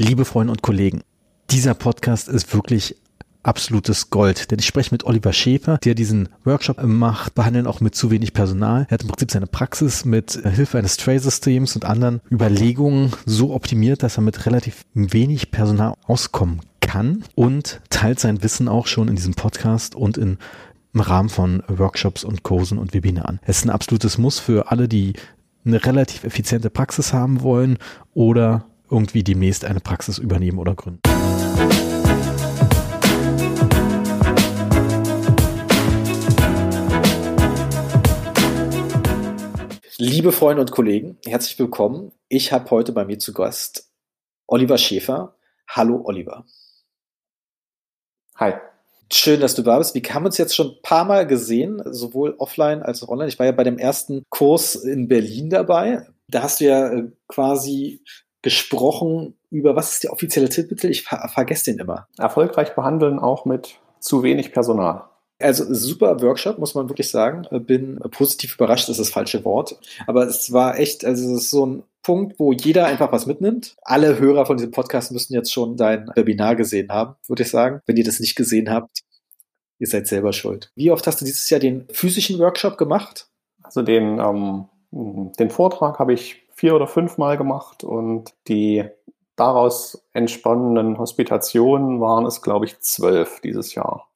Liebe Freunde und Kollegen, dieser Podcast ist wirklich absolutes Gold. Denn ich spreche mit Oliver Schäfer, der diesen Workshop macht, behandeln auch mit zu wenig Personal. Er hat im Prinzip seine Praxis mit Hilfe eines Tray-Systems und anderen Überlegungen so optimiert, dass er mit relativ wenig Personal auskommen kann und teilt sein Wissen auch schon in diesem Podcast und in im Rahmen von Workshops und Kursen und Webinaren. Es ist ein absolutes Muss für alle, die eine relativ effiziente Praxis haben wollen oder irgendwie demnächst eine Praxis übernehmen oder gründen. Liebe Freunde und Kollegen, herzlich willkommen. Ich habe heute bei mir zu Gast Oliver Schäfer. Hallo Oliver. Hi. Schön, dass du da bist. Wir haben uns jetzt schon ein paar Mal gesehen, sowohl offline als auch online. Ich war ja bei dem ersten Kurs in Berlin dabei. Da hast du ja äh, quasi gesprochen über, was ist der offizielle Titel? Ich ver vergesse den immer. Erfolgreich behandeln auch mit zu wenig Personal. Also super Workshop, muss man wirklich sagen. Bin positiv überrascht, ist das falsche Wort. Aber es war echt, also es ist so ein Punkt, wo jeder einfach was mitnimmt. Alle Hörer von diesem Podcast müssten jetzt schon dein Webinar gesehen haben, würde ich sagen. Wenn ihr das nicht gesehen habt, ihr seid selber schuld. Wie oft hast du dieses Jahr den physischen Workshop gemacht? Also den, ähm, den Vortrag habe ich vier oder fünf Mal gemacht und die daraus entspannenden Hospitationen waren es, glaube ich, zwölf dieses Jahr.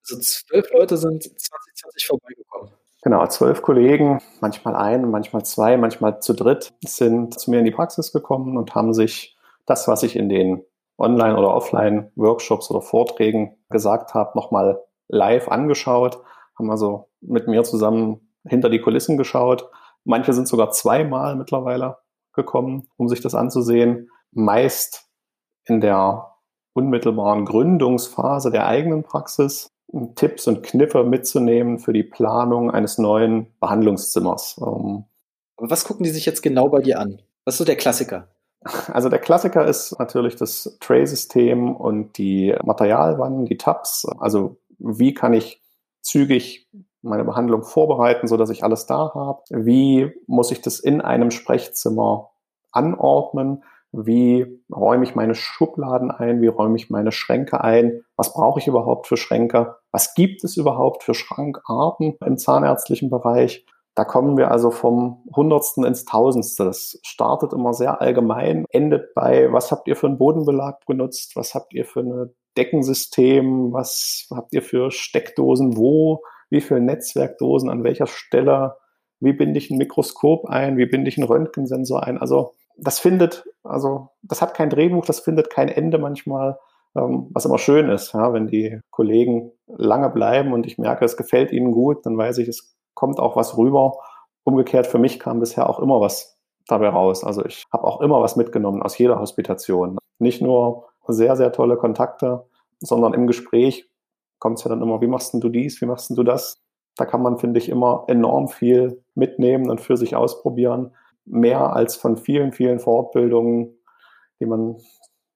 Also zwölf Leute sind 2020 vorbeigekommen. Genau, zwölf Kollegen, manchmal ein, manchmal zwei, manchmal zu dritt, sind zu mir in die Praxis gekommen und haben sich das, was ich in den Online- oder Offline-Workshops oder Vorträgen gesagt habe, nochmal live angeschaut, haben also mit mir zusammen hinter die Kulissen geschaut. Manche sind sogar zweimal mittlerweile gekommen, um sich das anzusehen. Meist in der unmittelbaren Gründungsphase der eigenen Praxis Tipps und Kniffe mitzunehmen für die Planung eines neuen Behandlungszimmers. Ähm, Aber was gucken die sich jetzt genau bei dir an? Was ist so der Klassiker? Also der Klassiker ist natürlich das Tray-System und die Materialwannen, die Tabs. Also wie kann ich zügig meine Behandlung vorbereiten, so dass ich alles da habe? Wie muss ich das in einem Sprechzimmer anordnen? Wie räume ich meine Schubladen ein? Wie räume ich meine Schränke ein? Was brauche ich überhaupt für Schränke? Was gibt es überhaupt für Schrankarten im zahnärztlichen Bereich? Da kommen wir also vom Hundertsten ins Tausendste. Das startet immer sehr allgemein, endet bei, was habt ihr für einen Bodenbelag benutzt? Was habt ihr für ein Deckensystem? Was habt ihr für Steckdosen wo? Wie viele Netzwerkdosen an welcher Stelle? Wie binde ich ein Mikroskop ein? Wie binde ich einen Röntgensensor ein? Also das findet, also das hat kein Drehbuch, das findet kein Ende manchmal, ähm, was immer schön ist, ja, wenn die Kollegen lange bleiben und ich merke, es gefällt ihnen gut, dann weiß ich, es kommt auch was rüber. Umgekehrt für mich kam bisher auch immer was dabei raus. Also ich habe auch immer was mitgenommen aus jeder Hospitation. Nicht nur sehr, sehr tolle Kontakte, sondern im Gespräch kommt es ja dann immer, wie machst du dies, wie machst du das? Da kann man, finde ich, immer enorm viel mitnehmen und für sich ausprobieren mehr als von vielen, vielen Fortbildungen, die man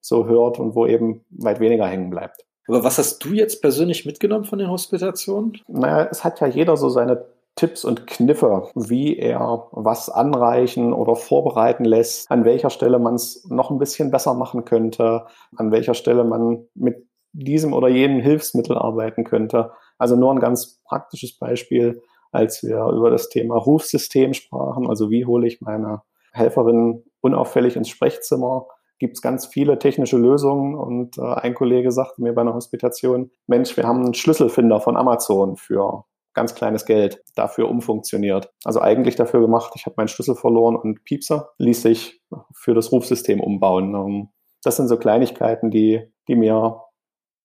so hört und wo eben weit weniger hängen bleibt. Aber was hast du jetzt persönlich mitgenommen von den Hospitationen? Naja, es hat ja jeder so seine Tipps und Kniffe, wie er was anreichen oder vorbereiten lässt, an welcher Stelle man es noch ein bisschen besser machen könnte, an welcher Stelle man mit diesem oder jenem Hilfsmittel arbeiten könnte. Also nur ein ganz praktisches Beispiel als wir über das Thema Rufsystem sprachen, also wie hole ich meine Helferin unauffällig ins Sprechzimmer, gibt es ganz viele technische Lösungen und äh, ein Kollege sagte mir bei einer Hospitation, Mensch, wir haben einen Schlüsselfinder von Amazon für ganz kleines Geld dafür umfunktioniert. Also eigentlich dafür gemacht, ich habe meinen Schlüssel verloren und Piepser ließ sich für das Rufsystem umbauen. Ähm, das sind so Kleinigkeiten, die, die mir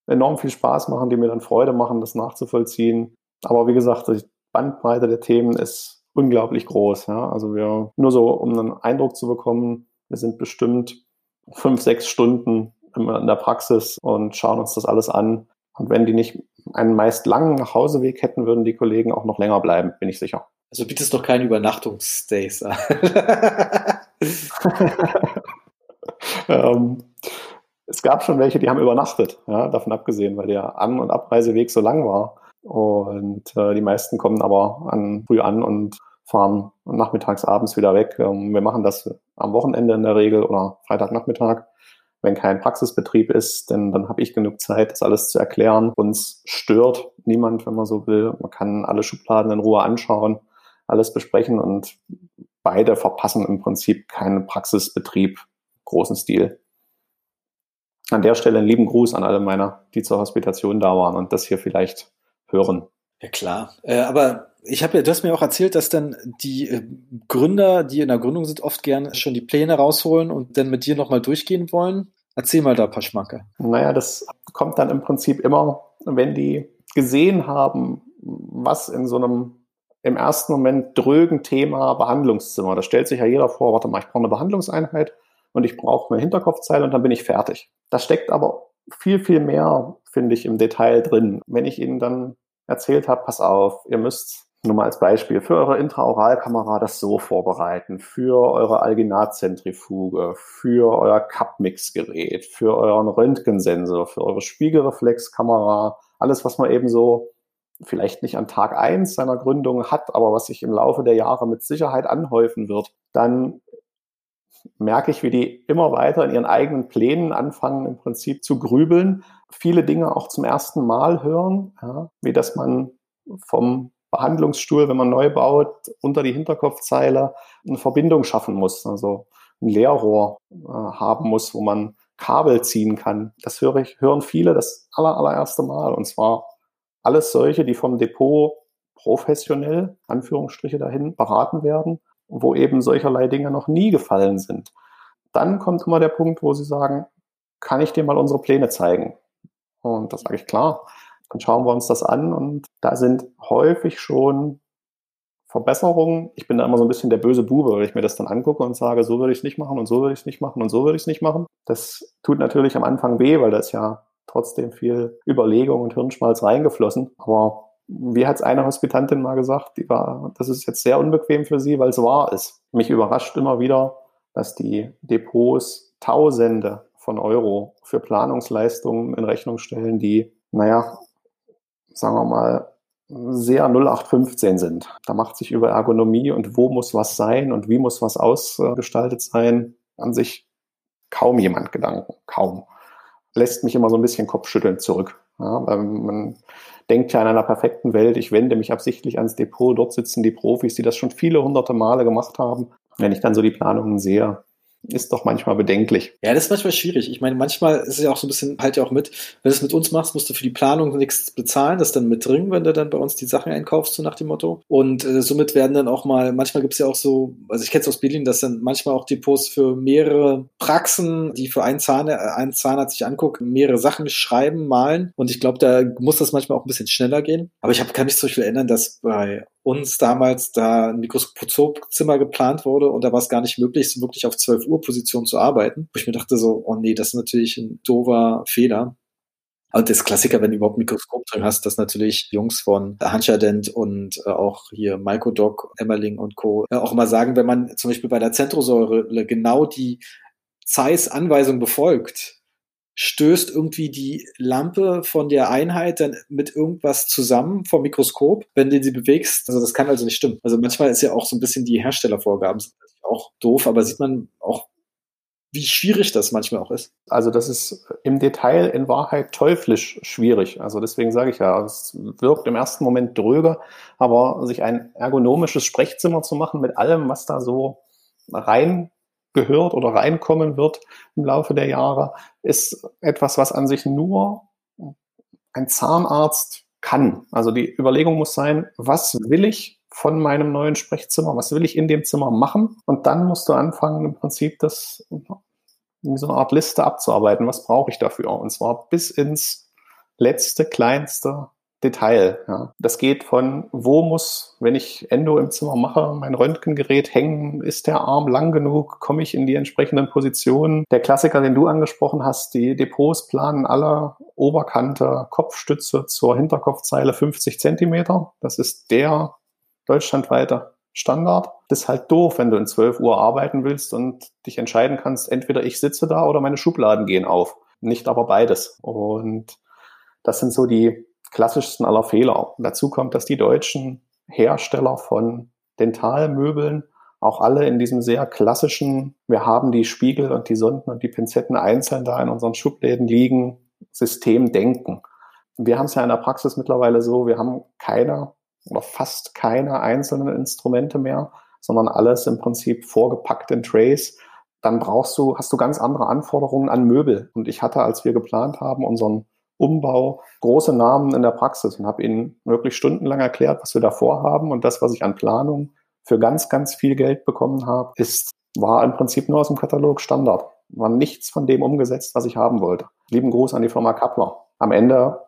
enorm viel Spaß machen, die mir dann Freude machen, das nachzuvollziehen. Aber wie gesagt, Bandbreite der Themen ist unglaublich groß. Ja? Also wir, nur so, um einen Eindruck zu bekommen, wir sind bestimmt fünf, sechs Stunden in der Praxis und schauen uns das alles an. Und wenn die nicht einen meist langen Nachhauseweg hätten, würden die Kollegen auch noch länger bleiben, bin ich sicher. Also bietest doch keine Übernachtungsstays an. ähm, es gab schon welche, die haben übernachtet, ja, davon abgesehen, weil der An- und Abreiseweg so lang war. Und äh, die meisten kommen aber an, früh an und fahren nachmittags, abends wieder weg. Ähm, wir machen das am Wochenende in der Regel oder Freitagnachmittag, wenn kein Praxisbetrieb ist, denn dann habe ich genug Zeit, das alles zu erklären. Uns stört niemand, wenn man so will. Man kann alle Schubladen in Ruhe anschauen, alles besprechen und beide verpassen im Prinzip keinen Praxisbetrieb großen Stil. An der Stelle einen lieben Gruß an alle meiner, die zur Hospitation da waren und das hier vielleicht hören. Ja klar, äh, aber ich habe ja, du hast mir auch erzählt, dass dann die äh, Gründer, die in der Gründung sind, oft gern schon die Pläne rausholen und dann mit dir nochmal durchgehen wollen. Erzähl mal da ein paar Schmacke. Naja, das kommt dann im Prinzip immer, wenn die gesehen haben, was in so einem im ersten Moment drögen Thema Behandlungszimmer. Da stellt sich ja jeder vor, warte mal, ich brauche eine Behandlungseinheit und ich brauche eine Hinterkopfzeile und dann bin ich fertig. Da steckt aber viel, viel mehr, finde ich, im Detail drin. Wenn ich Ihnen dann erzählt habe, pass auf, ihr müsst nur mal als Beispiel, für eure Intraoralkamera das so vorbereiten, für eure Alginatzentrifuge, für euer Cup-Mix-Gerät, für euren Röntgensensor, für eure Spiegelreflexkamera, alles, was man eben so vielleicht nicht an Tag eins seiner Gründung hat, aber was sich im Laufe der Jahre mit Sicherheit anhäufen wird, dann merke ich, wie die immer weiter in ihren eigenen Plänen anfangen, im Prinzip zu grübeln, viele Dinge auch zum ersten Mal hören, ja, wie dass man vom Behandlungsstuhl, wenn man neu baut, unter die Hinterkopfzeile eine Verbindung schaffen muss, also ein Leerrohr äh, haben muss, wo man Kabel ziehen kann. Das höre ich, hören viele das aller, allererste Mal. Und zwar alles solche, die vom Depot professionell, Anführungsstriche dahin, beraten werden, wo eben solcherlei Dinge noch nie gefallen sind. Dann kommt immer der Punkt, wo sie sagen, kann ich dir mal unsere Pläne zeigen? Und das sage ich klar. Dann schauen wir uns das an und da sind häufig schon Verbesserungen. Ich bin da immer so ein bisschen der böse Bube, weil ich mir das dann angucke und sage, so würde ich es nicht machen und so würde ich es nicht machen und so würde ich es nicht machen. Das tut natürlich am Anfang weh, weil da ist ja trotzdem viel Überlegung und Hirnschmalz reingeflossen. Aber wie hat es eine Hospitantin mal gesagt, die war, das ist jetzt sehr unbequem für sie, weil es wahr ist. Mich überrascht immer wieder, dass die Depots Tausende von Euro für Planungsleistungen in Rechnung stellen, die, naja, sagen wir mal, sehr 0815 sind. Da macht sich über Ergonomie und wo muss was sein und wie muss was ausgestaltet sein, an sich kaum jemand Gedanken. Kaum. Lässt mich immer so ein bisschen kopfschüttelnd zurück. Ja, man denkt ja in einer perfekten Welt, ich wende mich absichtlich ans Depot, dort sitzen die Profis, die das schon viele hunderte Male gemacht haben. Wenn ich dann so die Planungen sehe, ist doch manchmal bedenklich. Ja, das ist manchmal schwierig. Ich meine, manchmal ist es ja auch so ein bisschen, halt ja auch mit, wenn du es mit uns machst, musst du für die Planung nichts bezahlen, das dann mit drin, wenn du dann bei uns die Sachen einkaufst, so nach dem Motto. Und äh, somit werden dann auch mal, manchmal gibt es ja auch so, also ich kenne es aus Berlin, dass dann manchmal auch Depots für mehrere Praxen, die für einen Zahn, äh, einen Zahnarzt sich angucken, mehrere Sachen schreiben, malen. Und ich glaube, da muss das manchmal auch ein bisschen schneller gehen. Aber ich hab, kann mich zum Beispiel erinnern, dass bei uns damals da ein Mikroskopzimmer geplant wurde und da war es gar nicht möglich, so wirklich auf 12 Uhr Position zu arbeiten. Wo ich mir dachte so, oh nee, das ist natürlich ein doofer Fehler. Und das Klassiker, wenn du überhaupt ein Mikroskop drin hast, dass natürlich Jungs von Hanschadent und äh, auch hier Doc, Emmerling und Co. Äh, auch immer sagen, wenn man zum Beispiel bei der Zentrosäure genau die Zeiss-Anweisung befolgt, stößt irgendwie die Lampe von der Einheit dann mit irgendwas zusammen vom Mikroskop, wenn du sie bewegst. Also das kann also nicht stimmen. Also manchmal ist ja auch so ein bisschen die Herstellervorgaben auch doof, aber sieht man auch, wie schwierig das manchmal auch ist. Also das ist im Detail in Wahrheit teuflisch schwierig. Also deswegen sage ich ja, es wirkt im ersten Moment dröge, aber sich ein ergonomisches Sprechzimmer zu machen mit allem, was da so rein gehört oder reinkommen wird im Laufe der Jahre, ist etwas, was an sich nur ein Zahnarzt kann. Also die Überlegung muss sein, was will ich von meinem neuen Sprechzimmer, was will ich in dem Zimmer machen? Und dann musst du anfangen, im Prinzip das wie so eine Art Liste abzuarbeiten. Was brauche ich dafür? Und zwar bis ins letzte, kleinste Detail. Ja. Das geht von, wo muss, wenn ich Endo im Zimmer mache, mein Röntgengerät hängen, ist der Arm lang genug, komme ich in die entsprechenden Positionen. Der Klassiker, den du angesprochen hast, die Depots planen aller Oberkante Kopfstütze zur Hinterkopfzeile 50 Zentimeter. Das ist der deutschlandweite Standard. Das ist halt doof, wenn du in 12 Uhr arbeiten willst und dich entscheiden kannst, entweder ich sitze da oder meine Schubladen gehen auf. Nicht aber beides. Und das sind so die klassischsten aller Fehler. Dazu kommt, dass die deutschen Hersteller von Dentalmöbeln auch alle in diesem sehr klassischen, wir haben die Spiegel und die Sonden und die Pinzetten einzeln da in unseren Schubläden liegen, System denken. Wir haben es ja in der Praxis mittlerweile so, wir haben keine oder fast keine einzelnen Instrumente mehr, sondern alles im Prinzip vorgepackt in Trays. Dann brauchst du, hast du ganz andere Anforderungen an Möbel. Und ich hatte, als wir geplant haben, unseren Umbau, große Namen in der Praxis und habe ihnen wirklich stundenlang erklärt, was wir da vorhaben. Und das, was ich an Planung für ganz, ganz viel Geld bekommen habe, ist, war im Prinzip nur aus dem Katalog Standard. War nichts von dem umgesetzt, was ich haben wollte. Lieben Gruß an die Firma Kappler. Am Ende,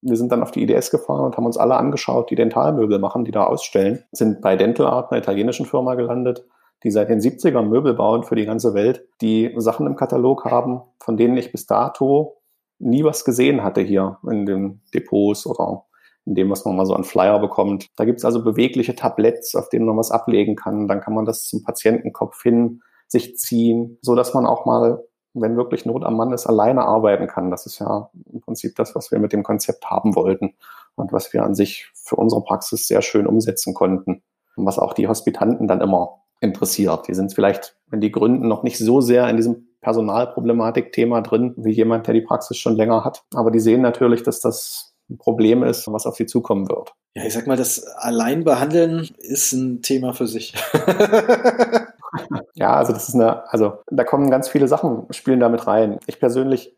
wir sind dann auf die IDS gefahren und haben uns alle angeschaut, die Dentalmöbel machen, die da ausstellen, sind bei Dental Art, einer italienischen Firma gelandet, die seit den 70ern Möbel bauen für die ganze Welt, die Sachen im Katalog haben, von denen ich bis dato nie was gesehen hatte hier in den Depots oder in dem, was man mal so an Flyer bekommt. Da gibt es also bewegliche Tabletts, auf denen man was ablegen kann. Dann kann man das zum Patientenkopf hin sich ziehen, so dass man auch mal, wenn wirklich Not am Mann ist, alleine arbeiten kann. Das ist ja im Prinzip das, was wir mit dem Konzept haben wollten und was wir an sich für unsere Praxis sehr schön umsetzen konnten. Und was auch die Hospitanten dann immer interessiert. Die sind vielleicht, wenn die gründen, noch nicht so sehr in diesem Personalproblematik-Thema drin, wie jemand, der die Praxis schon länger hat. Aber die sehen natürlich, dass das ein Problem ist, was auf sie zukommen wird. Ja, ich sag mal, das Alleinbehandeln ist ein Thema für sich. ja, also das ist eine, also da kommen ganz viele Sachen, spielen damit rein. Ich persönlich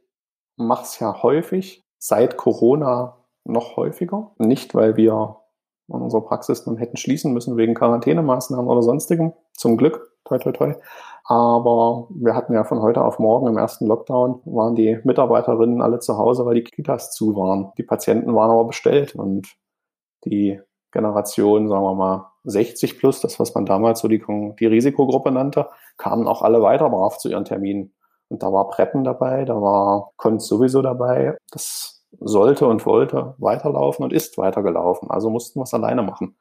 mache es ja häufig, seit Corona noch häufiger. Nicht, weil wir unsere Praxis nun hätten schließen müssen wegen Quarantänemaßnahmen oder sonstigem. Zum Glück, toi toi toi. Aber wir hatten ja von heute auf morgen im ersten Lockdown, waren die Mitarbeiterinnen alle zu Hause, weil die Kitas zu waren. Die Patienten waren aber bestellt und die Generation, sagen wir mal, 60 plus, das, was man damals so die, die Risikogruppe nannte, kamen auch alle weiter brav zu ihren Terminen. Und da war Preppen dabei, da war Konz sowieso dabei. Das sollte und wollte weiterlaufen und ist weitergelaufen. Also mussten wir es alleine machen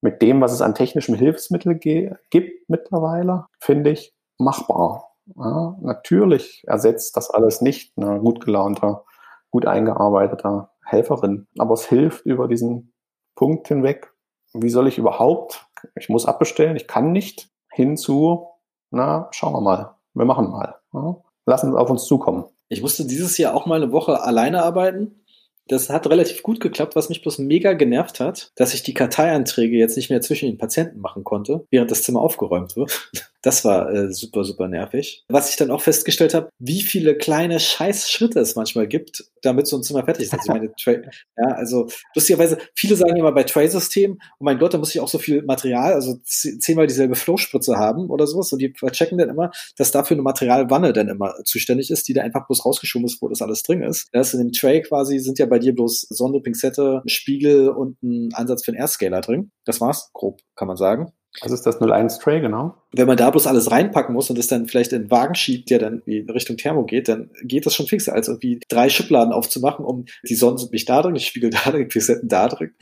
mit dem, was es an technischen Hilfsmitteln gibt mittlerweile, finde ich machbar. Ja, natürlich ersetzt das alles nicht eine gut gelaunter, gut eingearbeiteter Helferin, aber es hilft über diesen Punkt hinweg. Wie soll ich überhaupt? Ich muss abbestellen, ich kann nicht. Hinzu, na, schauen wir mal, wir machen mal. Ja, lassen es auf uns zukommen. Ich musste dieses Jahr auch mal eine Woche alleine arbeiten das hat relativ gut geklappt, was mich bloß mega genervt hat, dass ich die Karteianträge jetzt nicht mehr zwischen den Patienten machen konnte, während das Zimmer aufgeräumt wird. Das war äh, super, super nervig. Was ich dann auch festgestellt habe, wie viele kleine Scheißschritte es manchmal gibt, damit so ein Zimmer fertig ist. Also, meine ja, also lustigerweise, viele sagen immer bei Tray-Systemen, oh mein Gott, da muss ich auch so viel Material, also zehnmal dieselbe Flowspritze haben oder sowas. Und die checken dann immer, dass dafür eine Materialwanne dann immer zuständig ist, die da einfach bloß rausgeschoben ist, wo das alles drin ist. Das in dem Tray quasi sind ja bei dir bloß Sonde, Pinzette, Spiegel und ein Ansatz für einen Airscaler drin. Das war's, grob, kann man sagen. Was ist das 01 Tray, genau? Wenn man da bloß alles reinpacken muss und es dann vielleicht in den Wagen schiebt, der dann in Richtung Thermo geht, dann geht das schon fixer, als irgendwie drei Schubladen aufzumachen, um die Sonnen sind nicht da drin, die Spiegel da drin, die Pisetten da drin.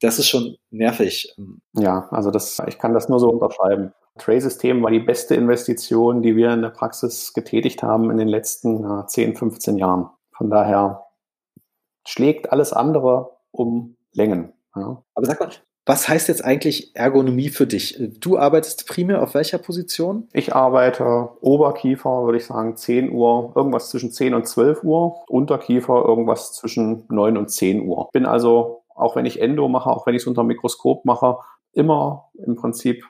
das ist schon nervig. Ja, also das, ich kann das nur so unterschreiben. Tray-System war die beste Investition, die wir in der Praxis getätigt haben in den letzten äh, 10, 15 Jahren. Von daher schlägt alles andere um Längen. Ja. Aber sag mal, was heißt jetzt eigentlich Ergonomie für dich? Du arbeitest primär auf welcher Position? Ich arbeite Oberkiefer, würde ich sagen, 10 Uhr, irgendwas zwischen 10 und 12 Uhr. Unterkiefer irgendwas zwischen 9 und 10 Uhr. Bin also, auch wenn ich Endo mache, auch wenn ich es unter Mikroskop mache, immer im Prinzip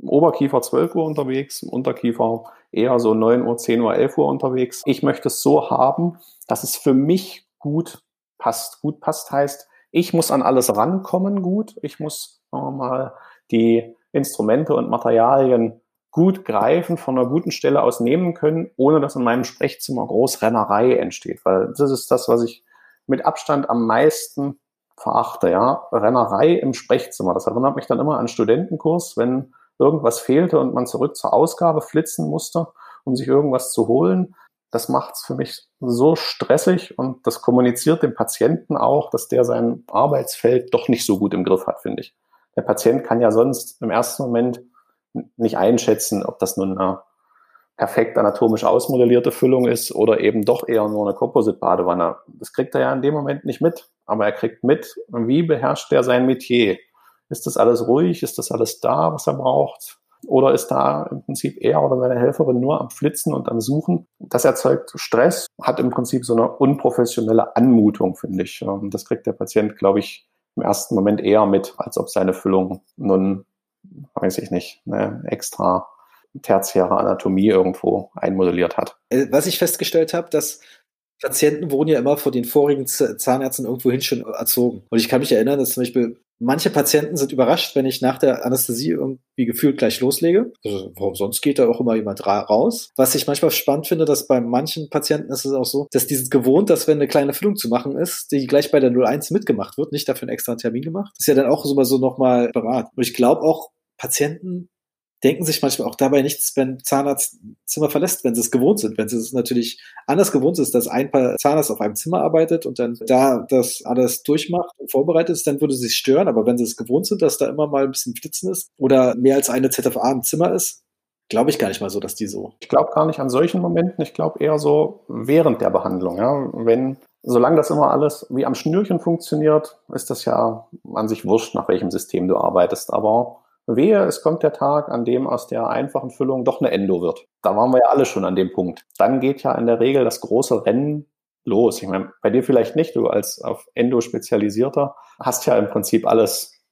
Oberkiefer 12 Uhr unterwegs, Unterkiefer eher so 9 Uhr, 10 Uhr, 11 Uhr unterwegs. Ich möchte es so haben, dass es für mich gut passt. Gut passt heißt, ich muss an alles rankommen gut. Ich muss mal die Instrumente und Materialien gut greifen, von einer guten Stelle aus nehmen können, ohne dass in meinem Sprechzimmer Großrennerei entsteht. Weil das ist das, was ich mit Abstand am meisten verachte, ja. Rennerei im Sprechzimmer. Das erinnert mich dann immer an Studentenkurs, wenn irgendwas fehlte und man zurück zur Ausgabe flitzen musste, um sich irgendwas zu holen das macht es für mich so stressig und das kommuniziert dem Patienten auch, dass der sein Arbeitsfeld doch nicht so gut im Griff hat, finde ich. Der Patient kann ja sonst im ersten Moment nicht einschätzen, ob das nun eine perfekt anatomisch ausmodellierte Füllung ist oder eben doch eher nur eine Composite-Badewanne. Das kriegt er ja in dem Moment nicht mit, aber er kriegt mit, wie beherrscht er sein Metier? Ist das alles ruhig? Ist das alles da, was er braucht? Oder ist da im Prinzip er oder seine Helferin nur am Flitzen und am Suchen? Das erzeugt Stress, hat im Prinzip so eine unprofessionelle Anmutung, finde ich. Ähm, das kriegt der Patient, glaube ich, im ersten Moment eher mit, als ob seine Füllung nun, weiß ich nicht, eine extra tertiäre Anatomie irgendwo einmodelliert hat. Äh, was ich festgestellt habe, dass Patienten wurden ja immer von den vorigen Zahnärzten irgendwohin schon erzogen. Und ich kann mich erinnern, dass zum Beispiel manche Patienten sind überrascht, wenn ich nach der Anästhesie irgendwie gefühlt gleich loslege. Also warum sonst geht da auch immer jemand raus? Was ich manchmal spannend finde, dass bei manchen Patienten ist es auch so, dass dieses gewohnt, dass wenn eine kleine Füllung zu machen ist, die gleich bei der 01 mitgemacht wird, nicht dafür einen extra Termin gemacht, ist ja dann auch so, so nochmal beraten. Und ich glaube auch, Patienten denken sich manchmal auch dabei nichts, wenn Zahnarzt Zimmer verlässt, wenn sie es gewohnt sind. Wenn sie es natürlich anders gewohnt ist, dass ein paar Zahnarzt auf einem Zimmer arbeitet und dann da das alles durchmacht und vorbereitet ist, dann würde sie sich stören. Aber wenn sie es gewohnt sind, dass da immer mal ein bisschen Flitzen ist oder mehr als eine ZFA im Zimmer ist, glaube ich gar nicht mal so, dass die so. Ich glaube gar nicht an solchen Momenten. Ich glaube eher so während der Behandlung. Ja, wenn Solange das immer alles wie am Schnürchen funktioniert, ist das ja an sich wurscht, nach welchem System du arbeitest. Aber Wehe, es kommt der Tag, an dem aus der einfachen Füllung doch eine Endo wird. Da waren wir ja alle schon an dem Punkt. Dann geht ja in der Regel das große Rennen los. Ich meine, bei dir vielleicht nicht, du als auf Endo spezialisierter hast ja im Prinzip alles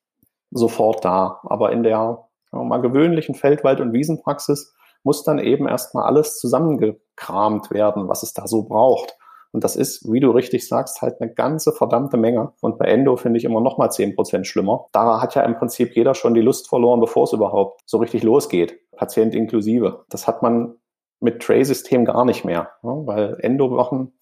sofort da. Aber in der mal gewöhnlichen Feldwald- und Wiesenpraxis muss dann eben erstmal alles zusammengekramt werden, was es da so braucht. Und das ist, wie du richtig sagst, halt eine ganze verdammte Menge. Und bei Endo finde ich immer noch mal zehn Prozent schlimmer. Da hat ja im Prinzip jeder schon die Lust verloren, bevor es überhaupt so richtig losgeht. Patient inklusive. Das hat man mit Tray-System gar nicht mehr. weil Endo machen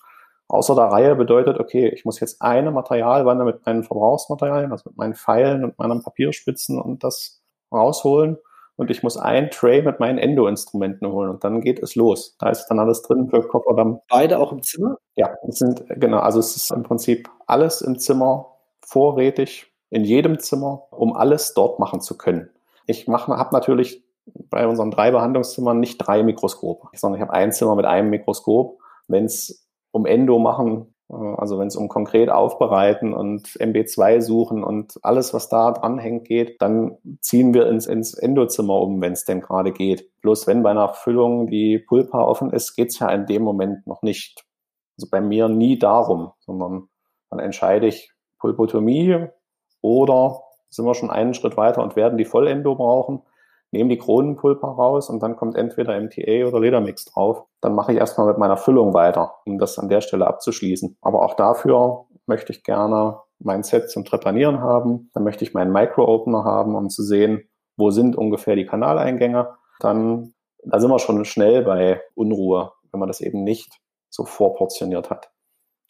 außer der Reihe bedeutet, okay, ich muss jetzt eine Materialwanne mit meinen Verbrauchsmaterialien, also mit meinen Pfeilen und meinen Papierspitzen und das rausholen und ich muss ein Tray mit meinen Endo-Instrumenten holen und dann geht es los. Da ist dann alles drin für Kofferdamm. Beide auch im Zimmer? Ja, es sind, genau, also es ist im Prinzip alles im Zimmer vorrätig, in jedem Zimmer, um alles dort machen zu können. Ich mache, habe natürlich bei unseren drei Behandlungszimmern nicht drei Mikroskope, sondern ich habe ein Zimmer mit einem Mikroskop. Wenn es um Endo machen also wenn es um konkret aufbereiten und MB2 suchen und alles, was da dranhängt, geht, dann ziehen wir ins, ins Endozimmer um, wenn es denn gerade geht. Bloß wenn bei einer Füllung die Pulpa offen ist, geht es ja in dem Moment noch nicht. Also bei mir nie darum, sondern dann entscheide ich Pulpotomie oder sind wir schon einen Schritt weiter und werden die Vollendo brauchen nehme die Kronenpulper raus und dann kommt entweder MTA oder Ledermix drauf. Dann mache ich erstmal mit meiner Füllung weiter, um das an der Stelle abzuschließen. Aber auch dafür möchte ich gerne mein Set zum Trepanieren haben. Dann möchte ich meinen Micro-Opener haben, um zu sehen, wo sind ungefähr die Kanaleingänge. Dann, da sind wir schon schnell bei Unruhe, wenn man das eben nicht so vorportioniert hat.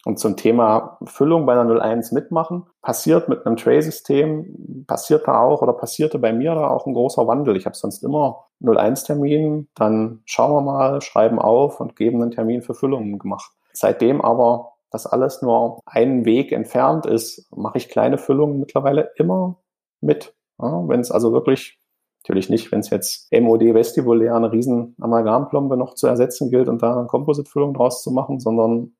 Und zum Thema Füllung bei einer 01 mitmachen, passiert mit einem Tray-System, passiert da auch oder passierte bei mir da auch ein großer Wandel. Ich habe sonst immer 01-Termin, dann schauen wir mal, schreiben auf und geben einen Termin für Füllungen gemacht. Seitdem aber das alles nur einen Weg entfernt ist, mache ich kleine Füllungen mittlerweile immer mit. Ja, wenn es also wirklich, natürlich nicht, wenn es jetzt MOD vestibulär eine riesen Amalgamplombe noch zu ersetzen gilt und da eine Composite-Füllung draus zu machen, sondern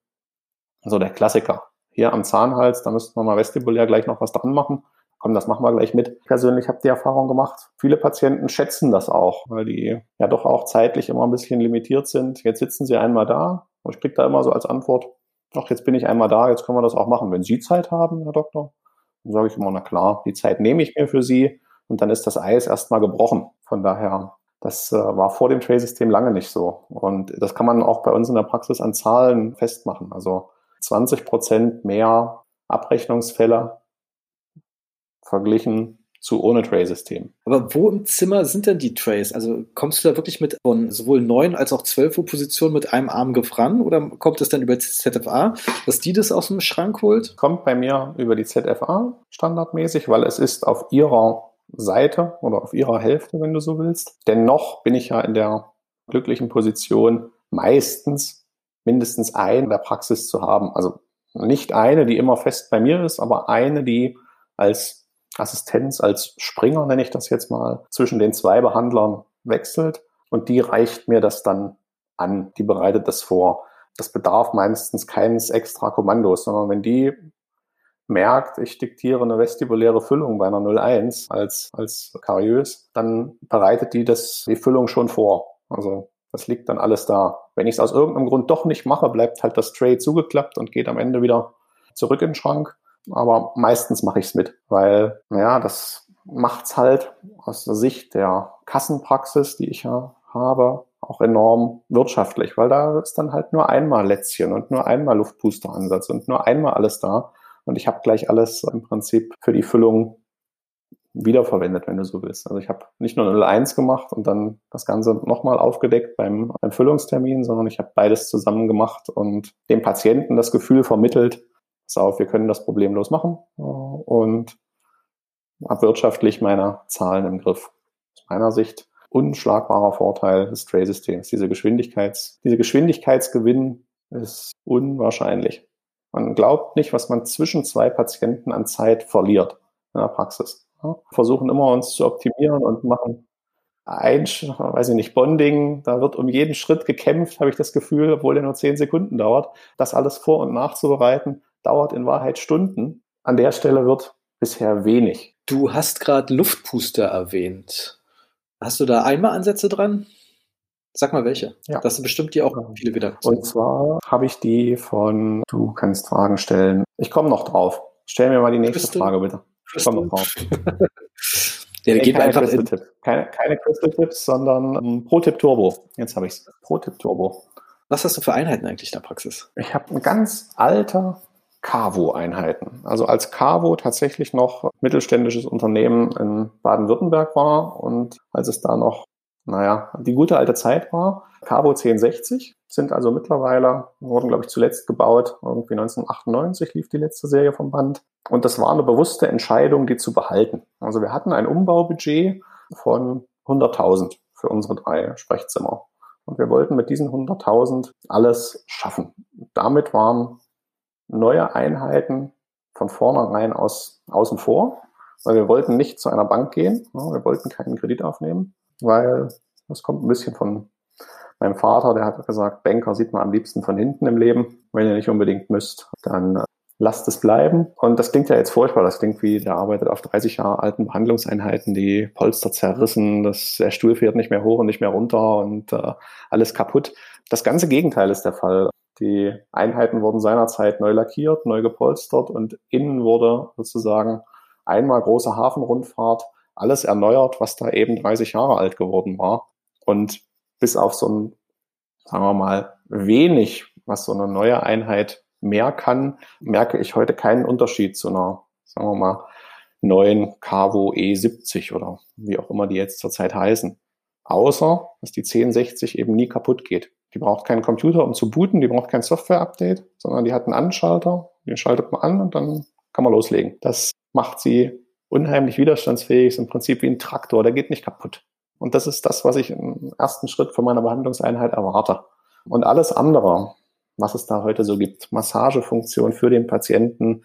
also der Klassiker. Hier am Zahnhals, da müssten wir mal vestibulär gleich noch was dran machen. Komm, das machen wir gleich mit. Persönlich habe die Erfahrung gemacht. Viele Patienten schätzen das auch, weil die ja doch auch zeitlich immer ein bisschen limitiert sind. Jetzt sitzen sie einmal da und ich kriege da immer so als Antwort, ach, jetzt bin ich einmal da, jetzt können wir das auch machen. Wenn Sie Zeit haben, Herr Doktor, dann sage ich immer, na klar, die Zeit nehme ich mir für Sie und dann ist das Eis erstmal gebrochen. Von daher, das äh, war vor dem Tray-System lange nicht so. Und das kann man auch bei uns in der Praxis an Zahlen festmachen. Also 20 Prozent mehr Abrechnungsfälle verglichen zu ohne Tray-System. Aber wo im Zimmer sind denn die Trays? Also kommst du da wirklich mit von sowohl neun als auch zwölf Positionen mit einem Arm gefran oder kommt es dann über ZFA, dass die das aus dem Schrank holt? Kommt bei mir über die ZFA standardmäßig, weil es ist auf ihrer Seite oder auf ihrer Hälfte, wenn du so willst. Dennoch bin ich ja in der glücklichen Position, meistens mindestens eine der Praxis zu haben. Also nicht eine, die immer fest bei mir ist, aber eine, die als Assistenz, als Springer nenne ich das jetzt mal, zwischen den zwei Behandlern wechselt und die reicht mir das dann an, die bereitet das vor. Das bedarf meistens keines extra Kommandos, sondern wenn die merkt, ich diktiere eine vestibuläre Füllung bei einer 01 als, als kariös, dann bereitet die das, die Füllung schon vor. Also das liegt dann alles da. Wenn ich es aus irgendeinem Grund doch nicht mache, bleibt halt das Tray zugeklappt und geht am Ende wieder zurück in den Schrank. Aber meistens mache ich es mit, weil, naja, das macht's halt aus der Sicht der Kassenpraxis, die ich ja habe, auch enorm wirtschaftlich, weil da ist dann halt nur einmal Lätzchen und nur einmal Luftpusteransatz und nur einmal alles da. Und ich habe gleich alles im Prinzip für die Füllung wiederverwendet, wenn du so willst. Also ich habe nicht nur 01 gemacht und dann das Ganze nochmal aufgedeckt beim, beim sondern ich habe beides zusammen gemacht und dem Patienten das Gefühl vermittelt, pass auf, wir können das problemlos machen und habe wirtschaftlich meine Zahlen im Griff. Aus meiner Sicht unschlagbarer Vorteil des Tray-Systems. Diese Geschwindigkeits, diese Geschwindigkeitsgewinn ist unwahrscheinlich. Man glaubt nicht, was man zwischen zwei Patienten an Zeit verliert in der Praxis. Versuchen immer uns zu optimieren und machen ein, weiß ich nicht, Bonding, da wird um jeden Schritt gekämpft, habe ich das Gefühl, obwohl der nur zehn Sekunden dauert. Das alles vor- und nachzubereiten, dauert in Wahrheit Stunden. An der Stelle wird bisher wenig. Du hast gerade Luftpuster erwähnt. Hast du da einmal Ansätze dran? Sag mal welche. Ja. Das sind bestimmt die auch viele wieder. Und zwar habe ich die von, du kannst Fragen stellen. Ich komme noch drauf. Stell mir mal die nächste? Frage bitte. Ich noch drauf. Ja, Nee, geht keine einfach Crystal. Keine, keine Crystal Tips, sondern ähm, Pro-Tip Turbo. Jetzt habe ich's. Pro-Tip Turbo. Was hast du für Einheiten eigentlich in der Praxis? Ich habe ein ganz alter Cavo-Einheiten. Also als Cavo tatsächlich noch mittelständisches Unternehmen in Baden-Württemberg war und als es da noch, naja, die gute alte Zeit war, Cavo 1060 sind also mittlerweile, wurden glaube ich zuletzt gebaut, irgendwie 1998 lief die letzte Serie vom Band. Und das war eine bewusste Entscheidung, die zu behalten. Also wir hatten ein Umbaubudget von 100.000 für unsere drei Sprechzimmer. Und wir wollten mit diesen 100.000 alles schaffen. Damit waren neue Einheiten von vornherein aus, außen vor, weil wir wollten nicht zu einer Bank gehen. Wir wollten keinen Kredit aufnehmen, weil das kommt ein bisschen von meinem Vater, der hat gesagt, Banker sieht man am liebsten von hinten im Leben. Wenn ihr nicht unbedingt müsst, dann äh, lasst es bleiben. Und das klingt ja jetzt furchtbar. Das klingt wie, der arbeitet auf 30 Jahre alten Behandlungseinheiten, die Polster zerrissen, das, der Stuhl fährt nicht mehr hoch und nicht mehr runter und äh, alles kaputt. Das ganze Gegenteil ist der Fall. Die Einheiten wurden seinerzeit neu lackiert, neu gepolstert und innen wurde sozusagen einmal große Hafenrundfahrt, alles erneuert, was da eben 30 Jahre alt geworden war. Und bis auf so ein, sagen wir mal, wenig, was so eine neue Einheit mehr kann, merke ich heute keinen Unterschied zu einer, sagen wir mal, neuen Cavo E70 oder wie auch immer die jetzt zurzeit heißen. Außer, dass die 1060 eben nie kaputt geht. Die braucht keinen Computer, um zu booten, die braucht kein Software-Update, sondern die hat einen Anschalter, den schaltet man an und dann kann man loslegen. Das macht sie unheimlich widerstandsfähig, ist im Prinzip wie ein Traktor, der geht nicht kaputt. Und das ist das, was ich im ersten Schritt von meiner Behandlungseinheit erwarte. Und alles andere, was es da heute so gibt, Massagefunktion für den Patienten,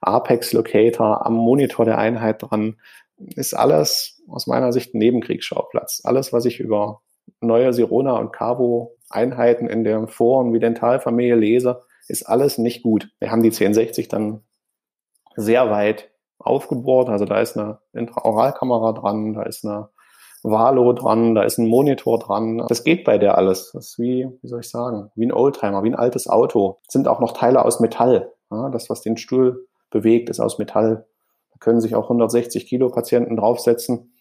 Apex Locator am Monitor der Einheit dran, ist alles aus meiner Sicht ein Nebenkriegsschauplatz. Alles, was ich über neue Sirona und Cavo Einheiten in der Vor- und Videntalfamilie lese, ist alles nicht gut. Wir haben die 1060 dann sehr weit aufgebohrt. Also da ist eine Intraoralkamera dran, da ist eine Valo dran, da ist ein Monitor dran. Das geht bei der alles. Das ist wie, wie soll ich sagen, wie ein Oldtimer, wie ein altes Auto. Es sind auch noch Teile aus Metall. Ja, das, was den Stuhl bewegt, ist aus Metall. Da können sich auch 160 Kilo Patienten draufsetzen.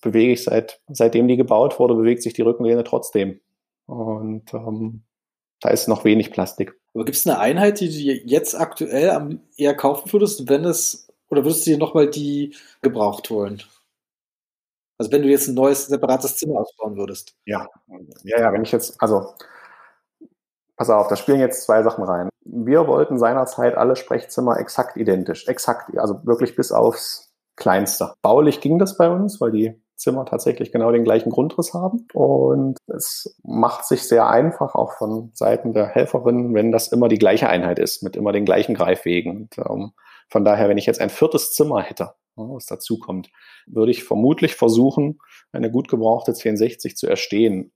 Bewege ich seit, seitdem die gebaut wurde, bewegt sich die Rückenlehne trotzdem. Und ähm, da ist noch wenig Plastik. Aber gibt es eine Einheit, die du jetzt aktuell eher kaufen würdest, wenn es, oder würdest du dir nochmal die gebraucht holen? Also wenn du jetzt ein neues, separates Zimmer ausbauen würdest. Ja, ja, ja, wenn ich jetzt, also pass auf, da spielen jetzt zwei Sachen rein. Wir wollten seinerzeit alle Sprechzimmer exakt identisch, exakt, also wirklich bis aufs Kleinste. Baulich ging das bei uns, weil die Zimmer tatsächlich genau den gleichen Grundriss haben. Und es macht sich sehr einfach, auch von Seiten der Helferinnen, wenn das immer die gleiche Einheit ist, mit immer den gleichen Greifwegen. Und, ähm, von daher, wenn ich jetzt ein viertes Zimmer hätte, was dazu kommt, würde ich vermutlich versuchen, eine gut gebrauchte 1060 zu erstehen.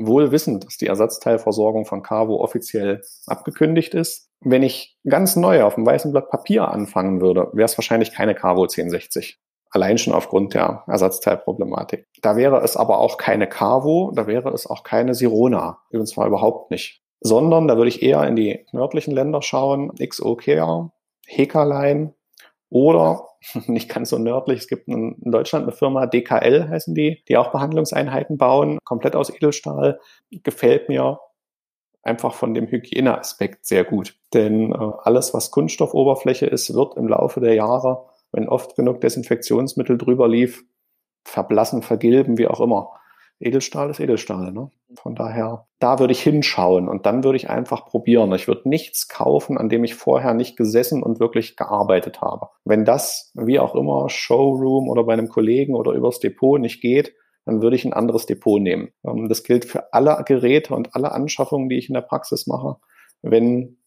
wohl wissend, dass die Ersatzteilversorgung von Carvo offiziell abgekündigt ist. Wenn ich ganz neu auf dem weißen Blatt Papier anfangen würde, wäre es wahrscheinlich keine Carvo 1060. Allein schon aufgrund der Ersatzteilproblematik. Da wäre es aber auch keine Carvo, da wäre es auch keine Sirona. Und zwar überhaupt nicht. Sondern da würde ich eher in die nördlichen Länder schauen. XOKR, Hekaline oder nicht ganz so nördlich, es gibt in Deutschland eine Firma, DKL heißen die, die auch Behandlungseinheiten bauen, komplett aus Edelstahl. Gefällt mir einfach von dem Hygieneaspekt sehr gut. Denn äh, alles, was Kunststoffoberfläche ist, wird im Laufe der Jahre wenn oft genug Desinfektionsmittel drüber lief, verblassen, vergilben, wie auch immer. Edelstahl ist Edelstahl. Ne? Von daher, da würde ich hinschauen und dann würde ich einfach probieren. Ich würde nichts kaufen, an dem ich vorher nicht gesessen und wirklich gearbeitet habe. Wenn das, wie auch immer, Showroom oder bei einem Kollegen oder übers Depot nicht geht, dann würde ich ein anderes Depot nehmen. Ähm, das gilt für alle Geräte und alle Anschaffungen, die ich in der Praxis mache. Wenn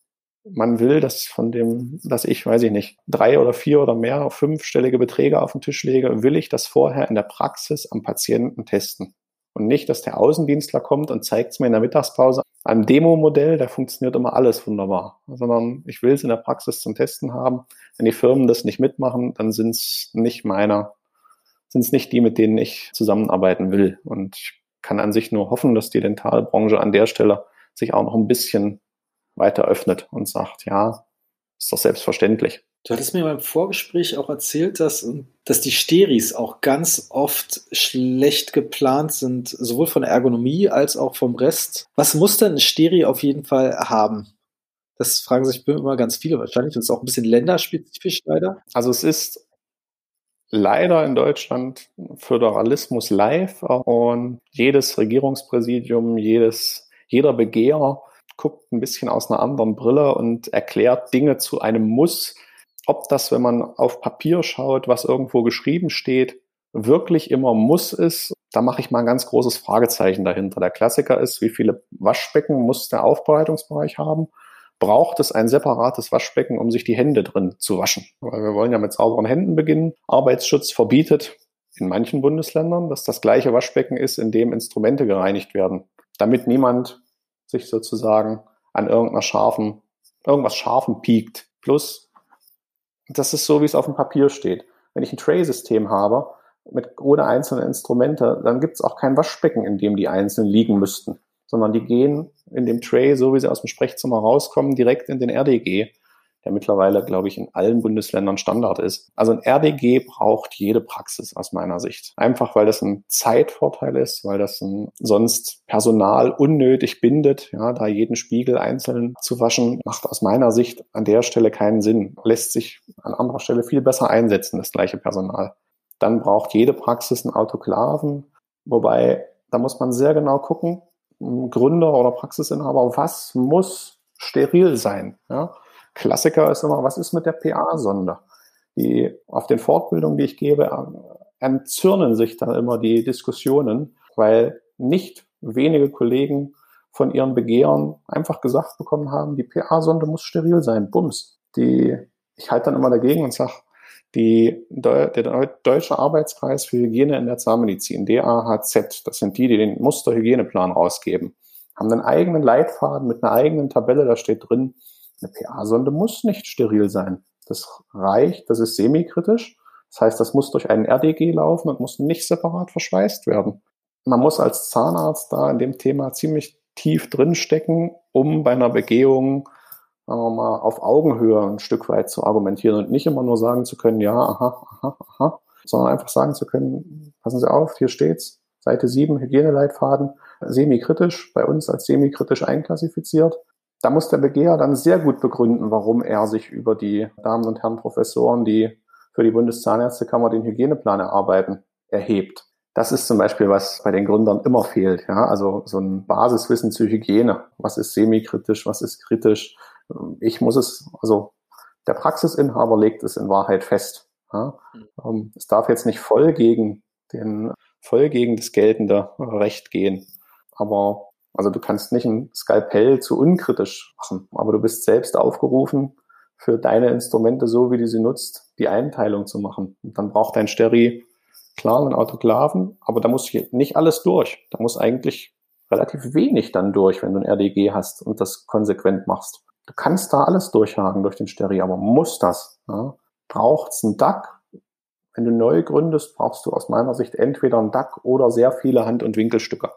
man will, dass von dem, dass ich, weiß ich nicht, drei oder vier oder mehr fünfstellige Beträge auf den Tisch lege, will ich das vorher in der Praxis am Patienten testen. Und nicht, dass der Außendienstler kommt und zeigt es mir in der Mittagspause. Ein Demo-Modell, da funktioniert immer alles wunderbar. Sondern ich will es in der Praxis zum Testen haben. Wenn die Firmen das nicht mitmachen, dann sind es nicht meine, sind es nicht die, mit denen ich zusammenarbeiten will. Und ich kann an sich nur hoffen, dass die Dentalbranche an der Stelle sich auch noch ein bisschen weiter öffnet und sagt, ja, ist doch selbstverständlich. Du hattest mir beim Vorgespräch auch erzählt, dass, dass die Steris auch ganz oft schlecht geplant sind, sowohl von der Ergonomie als auch vom Rest. Was muss denn ein Steri auf jeden Fall haben? Das fragen sich immer ganz viele wahrscheinlich. Das ist auch ein bisschen länderspezifisch leider. Also es ist leider in Deutschland Föderalismus live und jedes Regierungspräsidium, jedes, jeder Begehr guckt ein bisschen aus einer anderen Brille und erklärt Dinge zu einem Muss. Ob das, wenn man auf Papier schaut, was irgendwo geschrieben steht, wirklich immer muss ist, da mache ich mal ein ganz großes Fragezeichen dahinter. Der Klassiker ist, wie viele Waschbecken muss der Aufbereitungsbereich haben? Braucht es ein separates Waschbecken, um sich die Hände drin zu waschen? Weil wir wollen ja mit sauberen Händen beginnen. Arbeitsschutz verbietet in manchen Bundesländern, dass das gleiche Waschbecken ist, in dem Instrumente gereinigt werden, damit niemand sich sozusagen an irgendeiner scharfen, irgendwas scharfen piekt. Plus, das ist so, wie es auf dem Papier steht. Wenn ich ein Tray-System habe, mit, ohne einzelne Instrumente, dann gibt es auch kein Waschbecken, in dem die einzeln liegen müssten, sondern die gehen in dem Tray, so wie sie aus dem Sprechzimmer rauskommen, direkt in den RDG der mittlerweile, glaube ich, in allen Bundesländern Standard ist. Also ein RDG braucht jede Praxis aus meiner Sicht. Einfach weil das ein Zeitvorteil ist, weil das ein sonst Personal unnötig bindet, ja, da jeden Spiegel einzeln zu waschen, macht aus meiner Sicht an der Stelle keinen Sinn. Lässt sich an anderer Stelle viel besser einsetzen, das gleiche Personal. Dann braucht jede Praxis einen Autoklaven, wobei da muss man sehr genau gucken, Gründer oder Praxisinhaber, was muss steril sein? Ja? Klassiker ist immer, was ist mit der PA-Sonde? Die, auf den Fortbildungen, die ich gebe, entzürnen sich da immer die Diskussionen, weil nicht wenige Kollegen von ihren Begehren einfach gesagt bekommen haben, die PA-Sonde muss steril sein. Bums. Die, ich halte dann immer dagegen und sage, die, der Deutsche Arbeitskreis für Hygiene in der Zahnmedizin, DAHZ, das sind die, die den Musterhygieneplan rausgeben, haben einen eigenen Leitfaden mit einer eigenen Tabelle, da steht drin, eine PA-Sonde muss nicht steril sein. Das reicht, das ist semikritisch. Das heißt, das muss durch einen RDG laufen und muss nicht separat verschweißt werden. Man muss als Zahnarzt da in dem Thema ziemlich tief drinstecken, um bei einer Begehung mal, auf Augenhöhe ein Stück weit zu argumentieren und nicht immer nur sagen zu können, ja, aha, aha, aha, sondern einfach sagen zu können, passen Sie auf, hier steht's, Seite 7, Hygieneleitfaden, semikritisch, bei uns als semikritisch einklassifiziert. Da muss der Begeher dann sehr gut begründen, warum er sich über die Damen und Herren Professoren, die für die Bundeszahnärztekammer den Hygieneplan erarbeiten, erhebt. Das ist zum Beispiel, was bei den Gründern immer fehlt. Ja? Also so ein Basiswissen zu Hygiene. Was ist semikritisch, was ist kritisch? Ich muss es, also der Praxisinhaber legt es in Wahrheit fest. Ja? Mhm. Es darf jetzt nicht voll gegen den, voll gegen das geltende Recht gehen. Aber also du kannst nicht ein Skalpell zu unkritisch machen, aber du bist selbst aufgerufen, für deine Instrumente, so wie du sie nutzt, die Einteilung zu machen. Und dann braucht dein Steri klar einen Autoklaven, aber da muss nicht alles durch. Da muss eigentlich relativ wenig dann durch, wenn du ein RDG hast und das konsequent machst. Du kannst da alles durchhaken durch den Steri, aber muss das? Ja? Braucht's ein DAC? Wenn du neu gründest, brauchst du aus meiner Sicht entweder ein DAC oder sehr viele Hand- und Winkelstücke,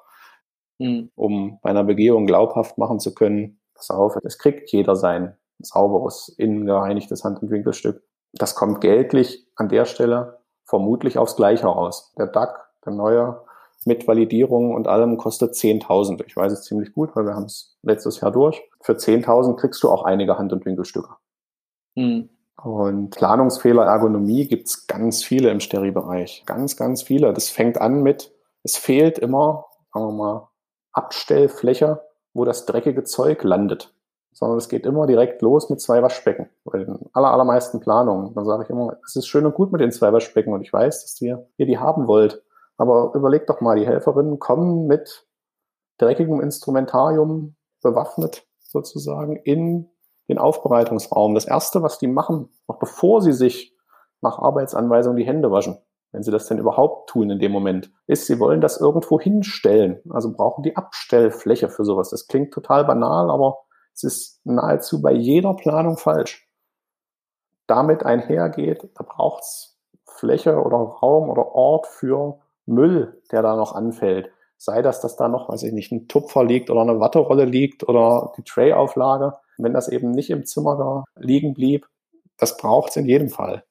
mhm. um bei einer Begehung glaubhaft machen zu können, pass auf, es kriegt jeder sein sauberes, innen gereinigtes Hand- und Winkelstück. Das kommt geltlich an der Stelle vermutlich aufs Gleiche raus. Der DAC, der neue, mit Validierung und allem kostet 10.000. Ich weiß es ziemlich gut, weil wir haben es letztes Jahr durch. Für 10.000 kriegst du auch einige Hand- und Winkelstücke. Mhm. Und Planungsfehler, Ergonomie gibt's ganz viele im Steri-Bereich. Ganz, ganz viele. Das fängt an mit, es fehlt immer, sagen wir mal, Abstellfläche, wo das dreckige Zeug landet. Sondern es geht immer direkt los mit zwei Waschbecken. Bei den aller, allermeisten Planungen. Dann sage ich immer, es ist schön und gut mit den zwei Waschbecken und ich weiß, dass ihr, ihr die haben wollt. Aber überlegt doch mal, die Helferinnen kommen mit dreckigem Instrumentarium bewaffnet sozusagen in den Aufbereitungsraum. Das erste, was die machen, noch bevor sie sich nach Arbeitsanweisung die Hände waschen, wenn sie das denn überhaupt tun in dem Moment, ist, sie wollen das irgendwo hinstellen. Also brauchen die Abstellfläche für sowas. Das klingt total banal, aber es ist nahezu bei jeder Planung falsch. Damit einhergeht, da braucht's Fläche oder Raum oder Ort für Müll, der da noch anfällt. Sei das, dass da noch, weiß ich nicht, ein Tupfer liegt oder eine Watterolle liegt oder die Tray-Auflage. Wenn das eben nicht im Zimmer da liegen blieb, das braucht es in jedem Fall.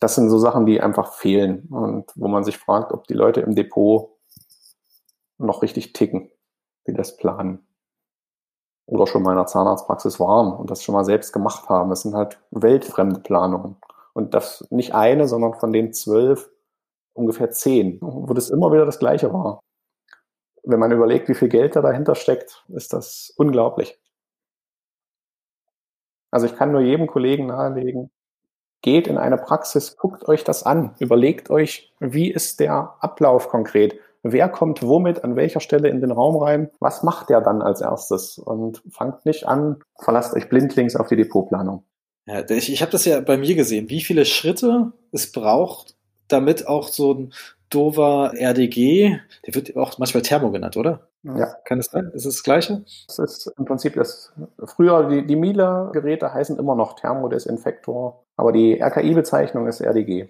Das sind so Sachen, die einfach fehlen und wo man sich fragt, ob die Leute im Depot noch richtig ticken, wie das planen. Oder schon mal in der Zahnarztpraxis waren und das schon mal selbst gemacht haben. Das sind halt weltfremde Planungen. Und das nicht eine, sondern von den zwölf ungefähr zehn, wo das immer wieder das Gleiche war. Wenn man überlegt, wie viel Geld da dahinter steckt, ist das unglaublich. Also ich kann nur jedem Kollegen nahelegen, geht in eine Praxis, guckt euch das an, überlegt euch, wie ist der Ablauf konkret, wer kommt womit, an welcher Stelle in den Raum rein, was macht der dann als erstes und fangt nicht an, verlasst euch blindlings auf die Depotplanung. Ja, ich, ich habe das ja bei mir gesehen, wie viele Schritte es braucht, damit auch so ein Dover RDG, der wird auch manchmal Thermo genannt, oder? Ja. Kann es sein? Ist es das Gleiche? Das ist im Prinzip das, früher, die, die Miele-Geräte heißen immer noch Thermodesinfektor, aber die RKI-Bezeichnung ist RDG.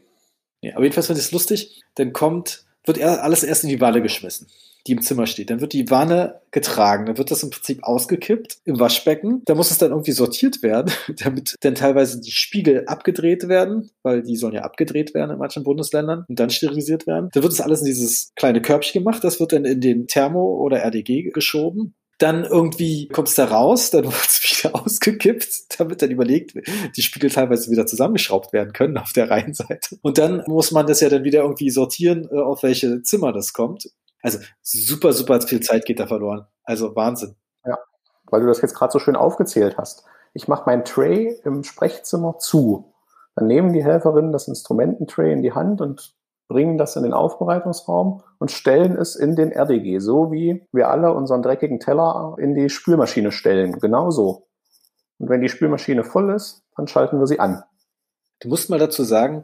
Ja, aber jedenfalls finde ich es lustig, dann kommt, wird alles erst in die Walle geschmissen die im Zimmer steht. Dann wird die Wanne getragen, dann wird das im Prinzip ausgekippt im Waschbecken. Da muss es dann irgendwie sortiert werden, damit dann teilweise die Spiegel abgedreht werden, weil die sollen ja abgedreht werden in manchen Bundesländern und dann sterilisiert werden. Dann wird das alles in dieses kleine Körbchen gemacht, das wird dann in den Thermo- oder RDG geschoben. Dann irgendwie kommt es da raus, dann wird es wieder ausgekippt, damit dann überlegt, die Spiegel teilweise wieder zusammengeschraubt werden können auf der Reihenseite. Und dann muss man das ja dann wieder irgendwie sortieren, äh, auf welche Zimmer das kommt. Also super, super viel Zeit geht da verloren. Also Wahnsinn. Ja, weil du das jetzt gerade so schön aufgezählt hast. Ich mache mein Tray im Sprechzimmer zu. Dann nehmen die Helferinnen das Instrumententray in die Hand und bringen das in den Aufbereitungsraum und stellen es in den RDG, so wie wir alle unseren dreckigen Teller in die Spülmaschine stellen. Genauso. Und wenn die Spülmaschine voll ist, dann schalten wir sie an. Du musst mal dazu sagen,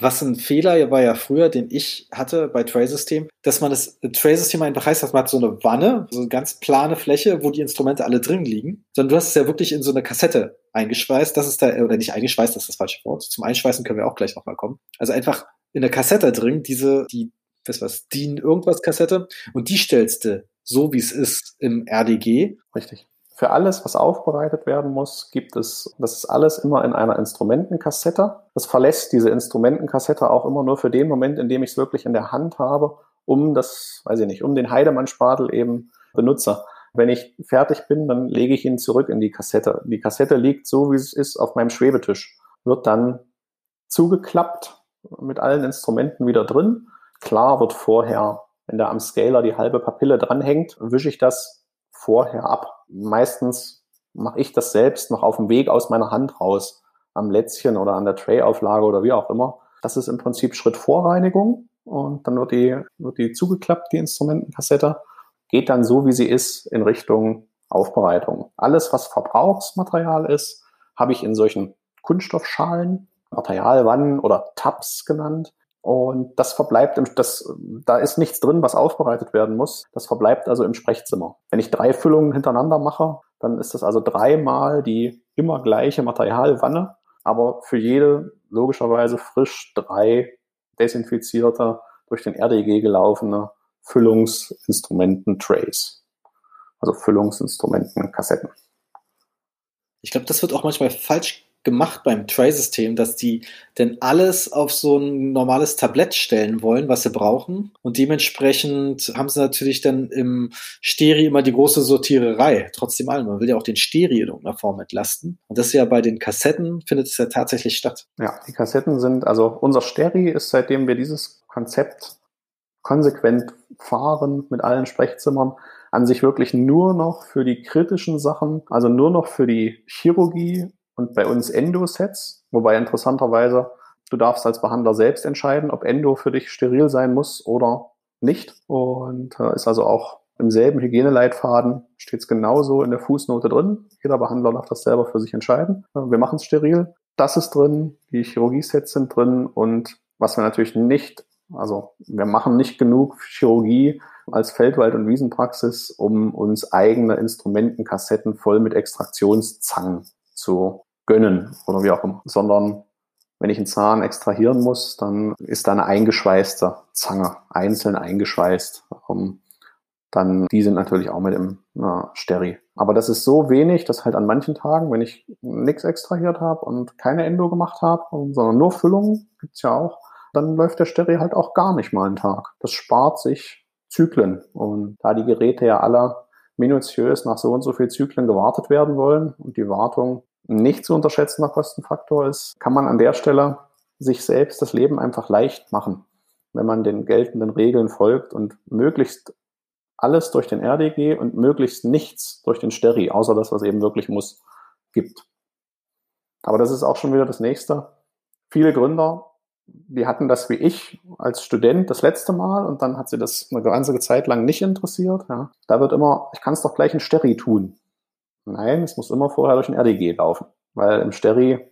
was ein Fehler war ja früher, den ich hatte bei Tray-System, dass man das Tray-System einfach heißt, dass man hat so eine Wanne, so eine ganz plane Fläche, wo die Instrumente alle drin liegen, sondern du hast es ja wirklich in so eine Kassette eingeschweißt. Das ist da, oder nicht eingeschweißt, das ist das falsche Wort. Zum Einschweißen können wir auch gleich nochmal kommen. Also einfach in eine Kassette drin, diese, die, was was, DIN irgendwas Kassette, und die stellst du so, wie es ist im RDG. Richtig. Für alles, was aufbereitet werden muss, gibt es, das ist alles immer in einer Instrumentenkassette. Das verlässt diese Instrumentenkassette auch immer nur für den Moment, in dem ich es wirklich in der Hand habe, um das, weiß ich nicht, um den Heidemann-Spatel eben benutze. Wenn ich fertig bin, dann lege ich ihn zurück in die Kassette. Die Kassette liegt so, wie es ist, auf meinem Schwebetisch, wird dann zugeklappt mit allen Instrumenten wieder drin. Klar wird vorher, wenn da am Scaler die halbe Papille dranhängt, wische ich das vorher ab meistens mache ich das selbst noch auf dem Weg aus meiner Hand raus, am Lätzchen oder an der Tray-Auflage oder wie auch immer. Das ist im Prinzip Schritt Vorreinigung und dann wird die, wird die zugeklappt, die Instrumentenkassette, geht dann so, wie sie ist, in Richtung Aufbereitung. Alles, was Verbrauchsmaterial ist, habe ich in solchen Kunststoffschalen, Materialwannen oder Tabs genannt. Und das verbleibt, im, das, da ist nichts drin, was aufbereitet werden muss. Das verbleibt also im Sprechzimmer. Wenn ich drei Füllungen hintereinander mache, dann ist das also dreimal die immer gleiche Materialwanne, aber für jede logischerweise frisch drei desinfizierte, durch den RDG gelaufene Füllungsinstrumenten-Trays. Also Füllungsinstrumenten-Kassetten. Ich glaube, das wird auch manchmal falsch gemacht beim Tray-System, dass die denn alles auf so ein normales Tablett stellen wollen, was sie brauchen. Und dementsprechend haben sie natürlich dann im Steri immer die große Sortiererei. Trotzdem allem, man will ja auch den Steri in irgendeiner Form entlasten. Und das ist ja bei den Kassetten, findet es ja tatsächlich statt. Ja, die Kassetten sind, also unser Steri ist, seitdem wir dieses Konzept konsequent fahren mit allen Sprechzimmern, an sich wirklich nur noch für die kritischen Sachen, also nur noch für die Chirurgie und bei uns Endo-Sets, wobei interessanterweise du darfst als Behandler selbst entscheiden, ob Endo für dich steril sein muss oder nicht. Und äh, ist also auch im selben Hygieneleitfaden steht es genauso in der Fußnote drin. Jeder Behandler darf das selber für sich entscheiden. Äh, wir machen es steril. Das ist drin, die Chirurgie-Sets sind drin und was wir natürlich nicht, also wir machen nicht genug Chirurgie als Feldwald- und Wiesenpraxis, um uns eigene Instrumentenkassetten voll mit Extraktionszangen zu gönnen oder wie auch immer, sondern wenn ich einen Zahn extrahieren muss, dann ist da eine eingeschweißte Zange, einzeln eingeschweißt. Um, dann, die sind natürlich auch mit im äh, Steri. Aber das ist so wenig, dass halt an manchen Tagen, wenn ich nichts extrahiert habe und keine Endo gemacht habe, sondern nur Füllungen, gibt's ja auch, dann läuft der Steri halt auch gar nicht mal einen Tag. Das spart sich Zyklen. Und da die Geräte ja alle minutiös nach so und so viel Zyklen gewartet werden wollen und die Wartung nicht zu unterschätzender Kostenfaktor ist, kann man an der Stelle sich selbst das Leben einfach leicht machen, wenn man den geltenden Regeln folgt und möglichst alles durch den RDG und möglichst nichts durch den Steri, außer das, was eben wirklich muss, gibt. Aber das ist auch schon wieder das nächste. Viele Gründer, die hatten das wie ich als Student das letzte Mal und dann hat sie das eine ganze Zeit lang nicht interessiert. Ja. Da wird immer, ich kann es doch gleich in Steri tun. Nein, es muss immer vorher durch den RDG laufen, weil im Steri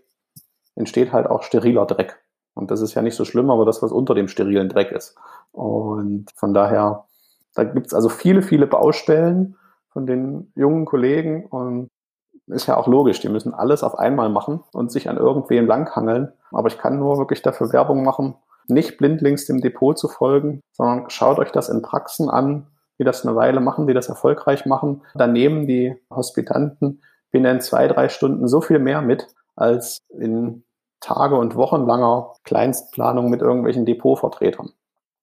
entsteht halt auch steriler Dreck. Und das ist ja nicht so schlimm, aber das, was unter dem sterilen Dreck ist. Und von daher, da gibt's also viele, viele Baustellen von den jungen Kollegen und ist ja auch logisch, die müssen alles auf einmal machen und sich an irgendwen langhangeln. Aber ich kann nur wirklich dafür Werbung machen, nicht blindlings dem Depot zu folgen, sondern schaut euch das in Praxen an, die das eine Weile machen, die das erfolgreich machen. Dann nehmen die Hospitanten binnen zwei, drei Stunden so viel mehr mit, als in Tage- und Wochenlanger Kleinstplanung mit irgendwelchen Depotvertretern.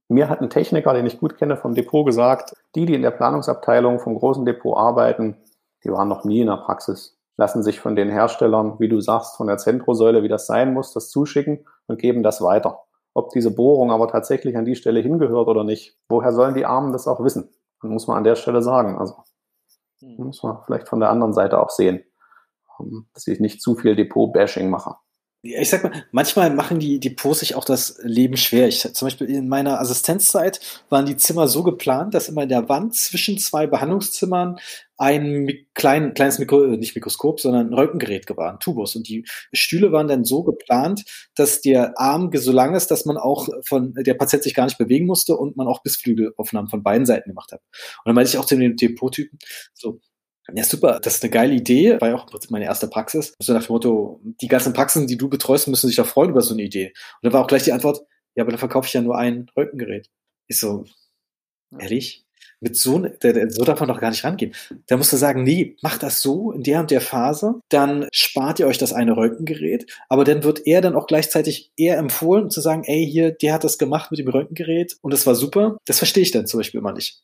Mir hat ein Techniker, den ich gut kenne vom Depot, gesagt, die, die in der Planungsabteilung vom großen Depot arbeiten, die waren noch nie in der Praxis, lassen sich von den Herstellern, wie du sagst, von der Zentrosäule, wie das sein muss, das zuschicken und geben das weiter. Ob diese Bohrung aber tatsächlich an die Stelle hingehört oder nicht, woher sollen die Armen das auch wissen? Muss man an der Stelle sagen. Also hm. muss man vielleicht von der anderen Seite auch sehen, ähm, dass ich nicht zu viel Depot-Bashing mache ich sag mal, manchmal machen die Depots sich auch das Leben schwer. Ich, zum Beispiel in meiner Assistenzzeit waren die Zimmer so geplant, dass immer in der Wand zwischen zwei Behandlungszimmern ein klein, kleines Mikro, äh, nicht Mikroskop, sondern ein Röntgengerät war, ein Tubus. Und die Stühle waren dann so geplant, dass der Arm so lang ist, dass man auch von, der Patient sich gar nicht bewegen musste und man auch Bissflügelaufnahmen von beiden Seiten gemacht hat. Und dann meinte ich auch zu den Depottypen, so, ja, super. Das ist eine geile Idee. War ja auch meine erste Praxis. Also nach dem Motto, die ganzen Praxen, die du betreust, müssen sich ja freuen über so eine Idee. Und dann war auch gleich die Antwort, ja, aber dann verkaufe ich ja nur ein Röntgengerät. Ich so, ehrlich? Mit so, der, der, so darf man doch gar nicht rangehen. Da musst du sagen, nee, macht das so in der und der Phase, dann spart ihr euch das eine Röntgengerät, aber dann wird er dann auch gleichzeitig eher empfohlen, zu sagen, ey, hier, der hat das gemacht mit dem Röntgengerät und das war super. Das verstehe ich dann zum Beispiel immer nicht.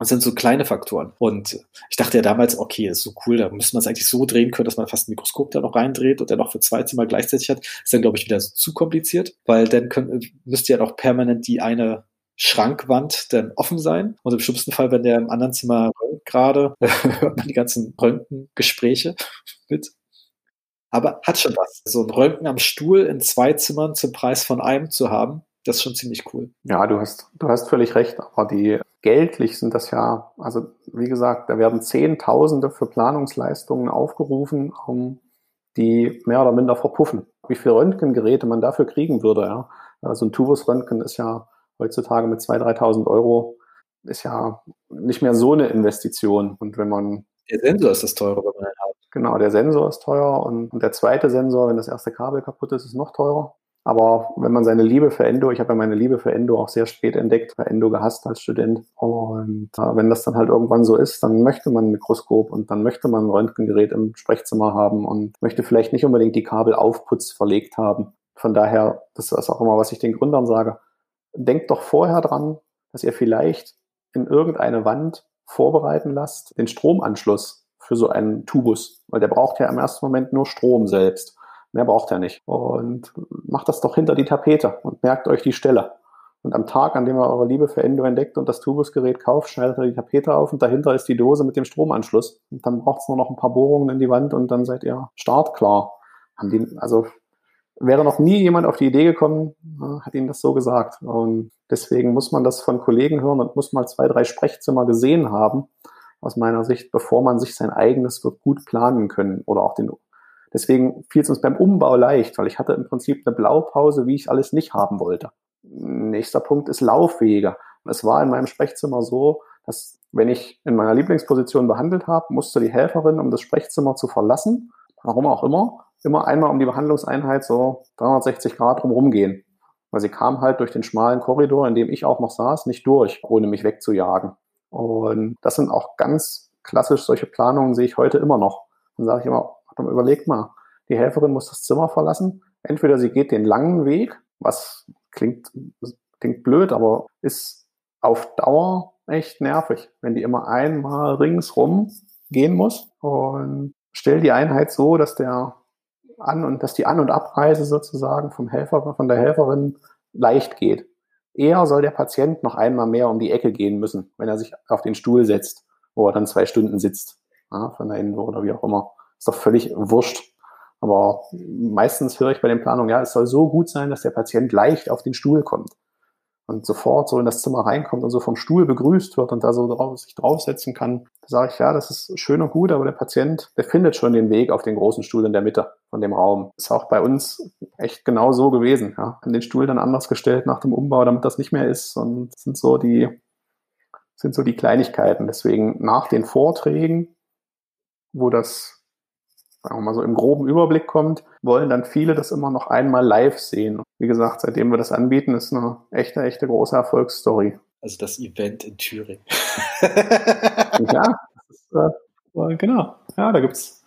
Das sind so kleine Faktoren. Und ich dachte ja damals, okay, ist so cool, da müsste man es eigentlich so drehen können, dass man fast ein Mikroskop da noch reindreht und dann noch für zwei Zimmer gleichzeitig hat. Ist dann, glaube ich, wieder zu kompliziert, weil dann könnt, müsste ja noch permanent die eine Schrankwand dann offen sein. Und im schlimmsten Fall, wenn der im anderen Zimmer gerade, hört man die ganzen Röntgengespräche mit. Aber hat schon was. So ein Röntgen am Stuhl in zwei Zimmern zum Preis von einem zu haben, das ist schon ziemlich cool. Ja, du hast, du hast völlig recht, aber die geldlich sind das ja, also wie gesagt, da werden Zehntausende für Planungsleistungen aufgerufen, um die mehr oder minder verpuffen. Wie viele Röntgengeräte man dafür kriegen würde, ja. So ein Tubus-Röntgen ist ja heutzutage mit 2.000, 3.000 Euro ist ja nicht mehr so eine Investition. Und wenn man. Der Sensor ist das teure, wenn man einen hat. Genau, der Sensor ist teuer und, und der zweite Sensor, wenn das erste Kabel kaputt ist, ist noch teurer. Aber wenn man seine Liebe für Endo, ich habe ja meine Liebe für Endo auch sehr spät entdeckt, bei Endo gehasst als Student. Und äh, wenn das dann halt irgendwann so ist, dann möchte man ein Mikroskop und dann möchte man ein Röntgengerät im Sprechzimmer haben und möchte vielleicht nicht unbedingt die Kabel aufputz verlegt haben. Von daher, das ist auch immer, was ich den Gründern sage. Denkt doch vorher dran, dass ihr vielleicht in irgendeine Wand vorbereiten lasst, den Stromanschluss für so einen Tubus, weil der braucht ja im ersten Moment nur Strom selbst. Mehr braucht er nicht. Und macht das doch hinter die Tapete und merkt euch die Stelle. Und am Tag, an dem ihr eure Liebe für Endo entdeckt und das Tubusgerät kauft, schneidet ihr die Tapete auf und dahinter ist die Dose mit dem Stromanschluss. Und dann braucht es nur noch ein paar Bohrungen in die Wand und dann seid ihr startklar. Haben die, also wäre noch nie jemand auf die Idee gekommen, hat ihnen das so gesagt. Und deswegen muss man das von Kollegen hören und muss mal zwei, drei Sprechzimmer gesehen haben, aus meiner Sicht, bevor man sich sein eigenes wird gut planen können oder auch den Deswegen fiel es uns beim Umbau leicht, weil ich hatte im Prinzip eine Blaupause, wie ich alles nicht haben wollte. Nächster Punkt ist Laufwege. Es war in meinem Sprechzimmer so, dass wenn ich in meiner Lieblingsposition behandelt habe, musste die Helferin, um das Sprechzimmer zu verlassen, warum auch immer, immer einmal um die Behandlungseinheit so 360 Grad drumherum gehen. Weil sie kam halt durch den schmalen Korridor, in dem ich auch noch saß, nicht durch, ohne mich wegzujagen. Und das sind auch ganz klassisch solche Planungen sehe ich heute immer noch. Dann sage ich immer, überlegt mal, die Helferin muss das Zimmer verlassen. Entweder sie geht den langen Weg, was klingt, klingt blöd, aber ist auf Dauer echt nervig, wenn die immer einmal ringsrum gehen muss und stell die Einheit so, dass der An- und dass die An- und Abreise sozusagen vom Helfer, von der Helferin leicht geht. Eher soll der Patient noch einmal mehr um die Ecke gehen müssen, wenn er sich auf den Stuhl setzt, wo er dann zwei Stunden sitzt, ja, von der Ende oder wie auch immer. Ist doch völlig wurscht. Aber meistens höre ich bei den Planungen, ja, es soll so gut sein, dass der Patient leicht auf den Stuhl kommt und sofort so in das Zimmer reinkommt und so vom Stuhl begrüßt wird und da so drauf, sich draufsetzen kann. Da sage ich, ja, das ist schön und gut, aber der Patient, der findet schon den Weg auf den großen Stuhl in der Mitte von dem Raum. Ist auch bei uns echt genau so gewesen. Ja. Haben den Stuhl dann anders gestellt nach dem Umbau, damit das nicht mehr ist. Und das sind so die, sind so die Kleinigkeiten. Deswegen nach den Vorträgen, wo das sagen wir mal so im groben Überblick kommt, wollen dann viele das immer noch einmal live sehen. Wie gesagt, seitdem wir das anbieten, ist eine echte, echte große Erfolgsstory. Also das Event in Thüringen. ja, ist, äh, genau. Ja, da gibt's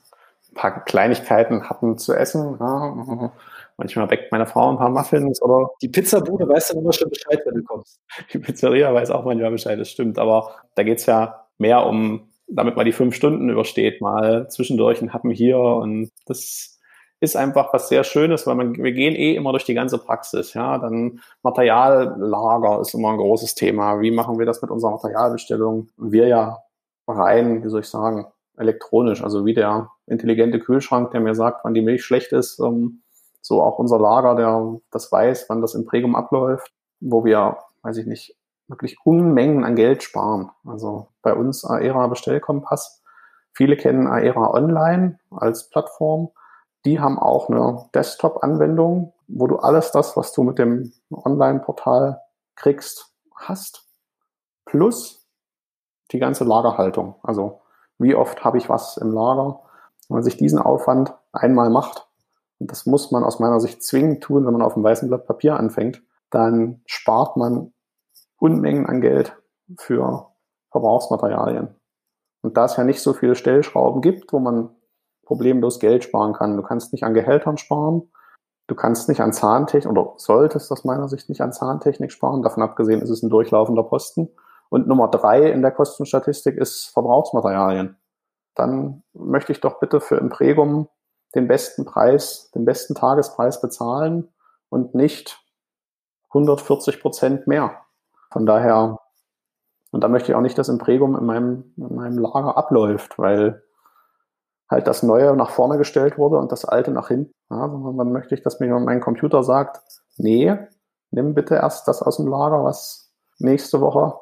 ein paar Kleinigkeiten, Happen zu essen. Ja, manchmal weckt meine Frau ein paar Muffins oder. Die Pizzabude weiß dann immer schon Bescheid, wenn du kommst. Die Pizzeria weiß auch manchmal Bescheid, das stimmt. Aber da geht's ja mehr um damit man die fünf Stunden übersteht, mal zwischendurch ein Happen hier und das ist einfach was sehr Schönes, weil man, wir gehen eh immer durch die ganze Praxis, ja, dann Materiallager ist immer ein großes Thema. Wie machen wir das mit unserer Materialbestellung? Wir ja rein, wie soll ich sagen, elektronisch, also wie der intelligente Kühlschrank, der mir sagt, wann die Milch schlecht ist, ähm, so auch unser Lager, der das weiß, wann das im Prägum abläuft, wo wir, weiß ich nicht, wirklich Unmengen an Geld sparen. Also bei uns Aera Bestellkompass. Viele kennen Aera Online als Plattform. Die haben auch eine Desktop-Anwendung, wo du alles das, was du mit dem Online-Portal kriegst, hast. Plus die ganze Lagerhaltung. Also wie oft habe ich was im Lager? Wenn man sich diesen Aufwand einmal macht, und das muss man aus meiner Sicht zwingend tun, wenn man auf einem weißen Blatt Papier anfängt, dann spart man Unmengen an Geld für Verbrauchsmaterialien. Und da es ja nicht so viele Stellschrauben gibt, wo man problemlos Geld sparen kann, du kannst nicht an Gehältern sparen, du kannst nicht an Zahntechnik oder solltest aus meiner Sicht nicht an Zahntechnik sparen, davon abgesehen ist es ein durchlaufender Posten. Und Nummer drei in der Kostenstatistik ist Verbrauchsmaterialien. Dann möchte ich doch bitte für Impregum den besten Preis, den besten Tagespreis bezahlen und nicht 140 Prozent mehr. Von daher, und da möchte ich auch nicht, dass Impregum in meinem, in meinem Lager abläuft, weil halt das Neue nach vorne gestellt wurde und das Alte nach hinten. Ja, dann möchte ich, dass mir mein Computer sagt, nee, nimm bitte erst das aus dem Lager, was nächste Woche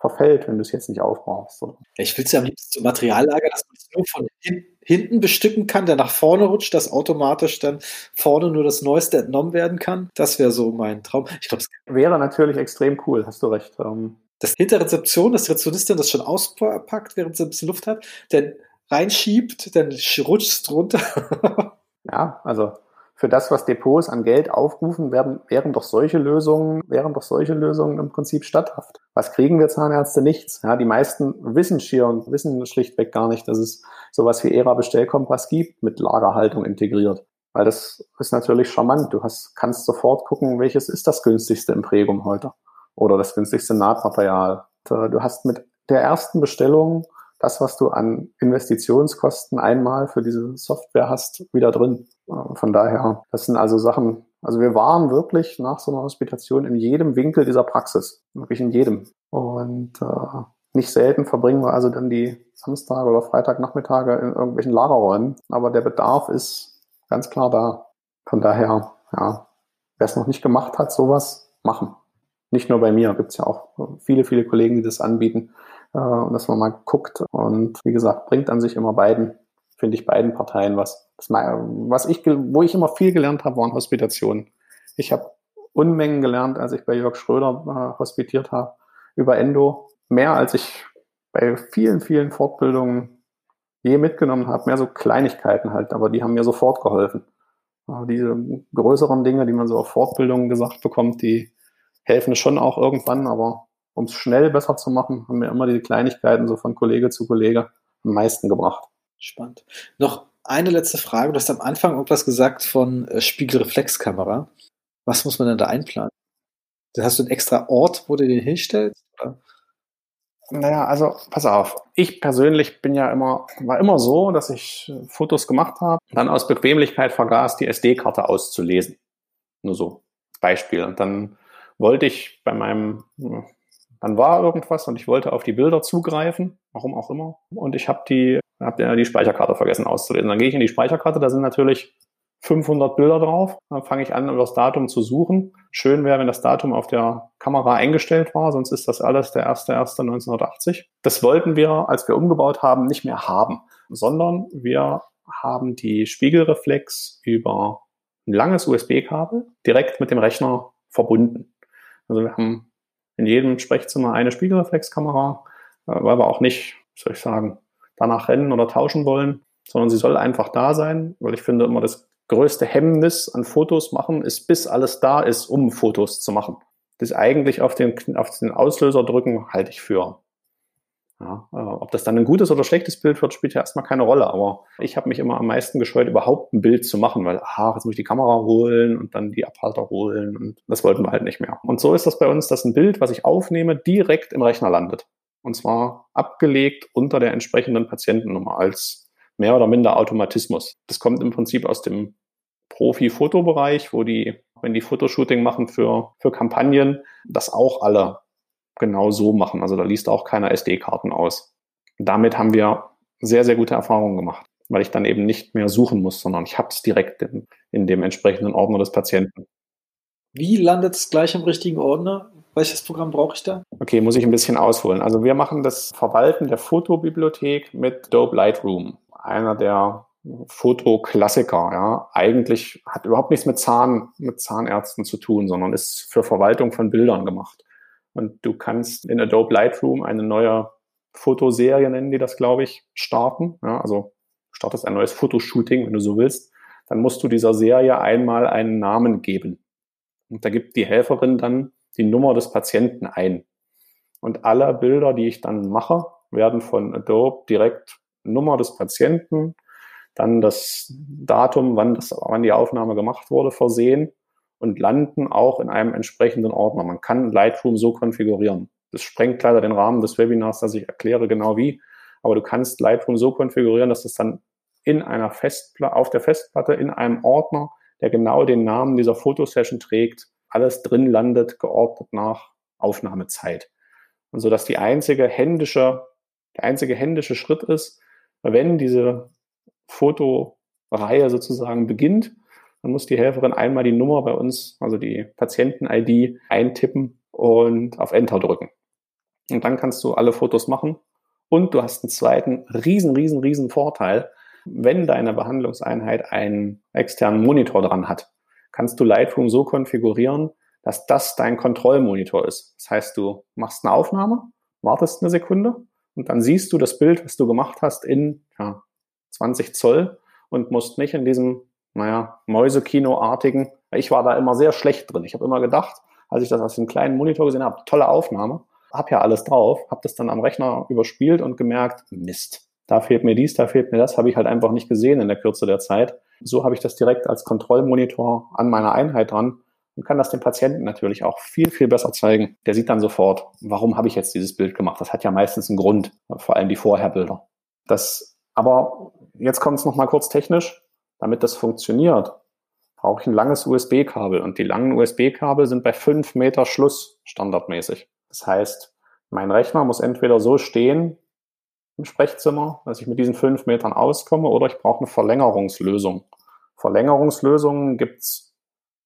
verfällt, wenn du es jetzt nicht aufbrauchst. Ich will es ja am liebsten zum Materiallager, dass man es nur von hin, hinten bestücken kann, der nach vorne rutscht, dass automatisch dann vorne nur das Neueste entnommen werden kann. Das wäre so mein Traum. Ich glaube, es wäre natürlich extrem cool, hast du recht. Ähm, das hinter Rezeption, dass die Rezeptionistin das schon auspackt, während sie ein bisschen Luft hat, dann reinschiebt, dann rutscht es drunter. ja, also für das, was Depots an Geld aufrufen, werden, wären doch solche Lösungen, wären doch solche Lösungen im Prinzip statthaft. Was kriegen wir Zahnärzte? Nichts. Ja, die meisten wissen schier und wissen schlichtweg gar nicht, dass es sowas wie ERA Bestellkompass gibt mit Lagerhaltung integriert. Weil das ist natürlich charmant. Du hast, kannst sofort gucken, welches ist das günstigste im Prägum heute oder das günstigste Nahtmaterial. Du hast mit der ersten Bestellung das, was du an Investitionskosten einmal für diese Software hast, wieder drin. Äh, von daher, das sind also Sachen, also wir waren wirklich nach so einer Hospitation in jedem Winkel dieser Praxis, wirklich in jedem. Und äh, nicht selten verbringen wir also dann die Samstage oder Freitagnachmittage in irgendwelchen Lagerräumen, aber der Bedarf ist ganz klar da. Von daher, ja, wer es noch nicht gemacht hat, sowas machen. Nicht nur bei mir, gibt es ja auch viele, viele Kollegen, die das anbieten äh, dass man mal guckt. Und wie gesagt, bringt an sich immer beiden, finde ich, beiden Parteien was. Das, was ich, wo ich immer viel gelernt habe, waren Hospitationen. Ich habe Unmengen gelernt, als ich bei Jörg Schröder äh, hospitiert habe, über Endo. Mehr als ich bei vielen, vielen Fortbildungen je mitgenommen habe. Mehr so Kleinigkeiten halt, aber die haben mir sofort geholfen. Aber diese größeren Dinge, die man so auf Fortbildungen gesagt bekommt, die helfen schon auch irgendwann, aber um es schnell besser zu machen, haben mir immer diese Kleinigkeiten so von Kollege zu Kollege am meisten gebracht. Spannend. Noch eine letzte Frage. Du hast am Anfang irgendwas gesagt von äh, Spiegelreflexkamera. Was muss man denn da einplanen? Hast du einen extra Ort, wo du den hinstellst? Oder? Naja, also pass auf. Ich persönlich bin ja immer, war immer so, dass ich äh, Fotos gemacht habe, dann aus Bequemlichkeit vergaß, die SD-Karte auszulesen. Nur so. Beispiel. Und dann wollte ich bei meinem dann war irgendwas und ich wollte auf die Bilder zugreifen, warum auch immer. Und ich habe die, hab die Speicherkarte vergessen auszulesen. Dann gehe ich in die Speicherkarte, da sind natürlich 500 Bilder drauf. Dann fange ich an, über das Datum zu suchen. Schön wäre, wenn das Datum auf der Kamera eingestellt war, sonst ist das alles der 1.1.1980. Das wollten wir, als wir umgebaut haben, nicht mehr haben, sondern wir haben die Spiegelreflex über ein langes USB-Kabel direkt mit dem Rechner verbunden. Also wir haben in jedem Sprechzimmer eine Spiegelreflexkamera, äh, weil wir auch nicht, soll ich sagen, danach rennen oder tauschen wollen, sondern sie soll einfach da sein, weil ich finde immer das größte Hemmnis an Fotos machen ist, bis alles da ist, um Fotos zu machen. Das eigentlich auf den, auf den Auslöser drücken, halte ich für ja, äh, ob das dann ein gutes oder schlechtes Bild wird, spielt ja erstmal keine Rolle. Aber ich habe mich immer am meisten gescheut, überhaupt ein Bild zu machen, weil, ah, jetzt muss ich die Kamera holen und dann die Abhalter holen und das wollten wir halt nicht mehr. Und so ist das bei uns, dass ein Bild, was ich aufnehme, direkt im Rechner landet. Und zwar abgelegt unter der entsprechenden Patientennummer als mehr oder minder Automatismus. Das kommt im Prinzip aus dem Profi-Fotobereich, wo die, wenn die Fotoshooting machen für, für Kampagnen, das auch alle genau so machen. Also da liest auch keiner SD-Karten aus. Damit haben wir sehr, sehr gute Erfahrungen gemacht, weil ich dann eben nicht mehr suchen muss, sondern ich habe es direkt in, in dem entsprechenden Ordner des Patienten. Wie landet es gleich im richtigen Ordner? Welches Programm brauche ich da? Okay, muss ich ein bisschen ausholen. Also wir machen das Verwalten der Fotobibliothek mit Dope Lightroom, einer der Fotoklassiker. Ja, eigentlich hat überhaupt nichts mit Zahn, mit Zahnärzten zu tun, sondern ist für Verwaltung von Bildern gemacht. Und du kannst in Adobe Lightroom eine neue Fotoserie, nennen die das, glaube ich, starten. Ja, also startest ein neues Fotoshooting, wenn du so willst. Dann musst du dieser Serie einmal einen Namen geben. Und da gibt die Helferin dann die Nummer des Patienten ein. Und alle Bilder, die ich dann mache, werden von Adobe direkt Nummer des Patienten, dann das Datum, wann, das, wann die Aufnahme gemacht wurde, versehen und landen auch in einem entsprechenden Ordner. Man kann Lightroom so konfigurieren. Das sprengt leider den Rahmen des Webinars, dass ich erkläre genau wie. Aber du kannst Lightroom so konfigurieren, dass es dann in einer Festplatte, auf der Festplatte in einem Ordner, der genau den Namen dieser Fotosession trägt, alles drin landet, geordnet nach Aufnahmezeit. Und so dass die einzige händische, der einzige händische Schritt ist, wenn diese Fotoreihe sozusagen beginnt, dann muss die Helferin einmal die Nummer bei uns, also die Patienten-ID, eintippen und auf Enter drücken. Und dann kannst du alle Fotos machen. Und du hast einen zweiten riesen, riesen, riesen Vorteil. Wenn deine Behandlungseinheit einen externen Monitor dran hat, kannst du Lightroom so konfigurieren, dass das dein Kontrollmonitor ist. Das heißt, du machst eine Aufnahme, wartest eine Sekunde und dann siehst du das Bild, was du gemacht hast, in ja, 20 Zoll und musst nicht in diesem, naja, Mäusekino-artigen, ich war da immer sehr schlecht drin. Ich habe immer gedacht, als ich das aus dem kleinen Monitor gesehen habe, tolle Aufnahme, habe ja alles drauf, habe das dann am Rechner überspielt und gemerkt, Mist, da fehlt mir dies, da fehlt mir das, habe ich halt einfach nicht gesehen in der Kürze der Zeit. So habe ich das direkt als Kontrollmonitor an meiner Einheit dran und kann das dem Patienten natürlich auch viel, viel besser zeigen. Der sieht dann sofort, warum habe ich jetzt dieses Bild gemacht? Das hat ja meistens einen Grund, vor allem die Vorherbilder. Das, aber jetzt kommt es nochmal kurz technisch. Damit das funktioniert, brauche ich ein langes USB-Kabel und die langen USB-Kabel sind bei fünf Meter Schluss standardmäßig. Das heißt, mein Rechner muss entweder so stehen im Sprechzimmer, dass ich mit diesen fünf Metern auskomme, oder ich brauche eine Verlängerungslösung. Verlängerungslösungen gibt's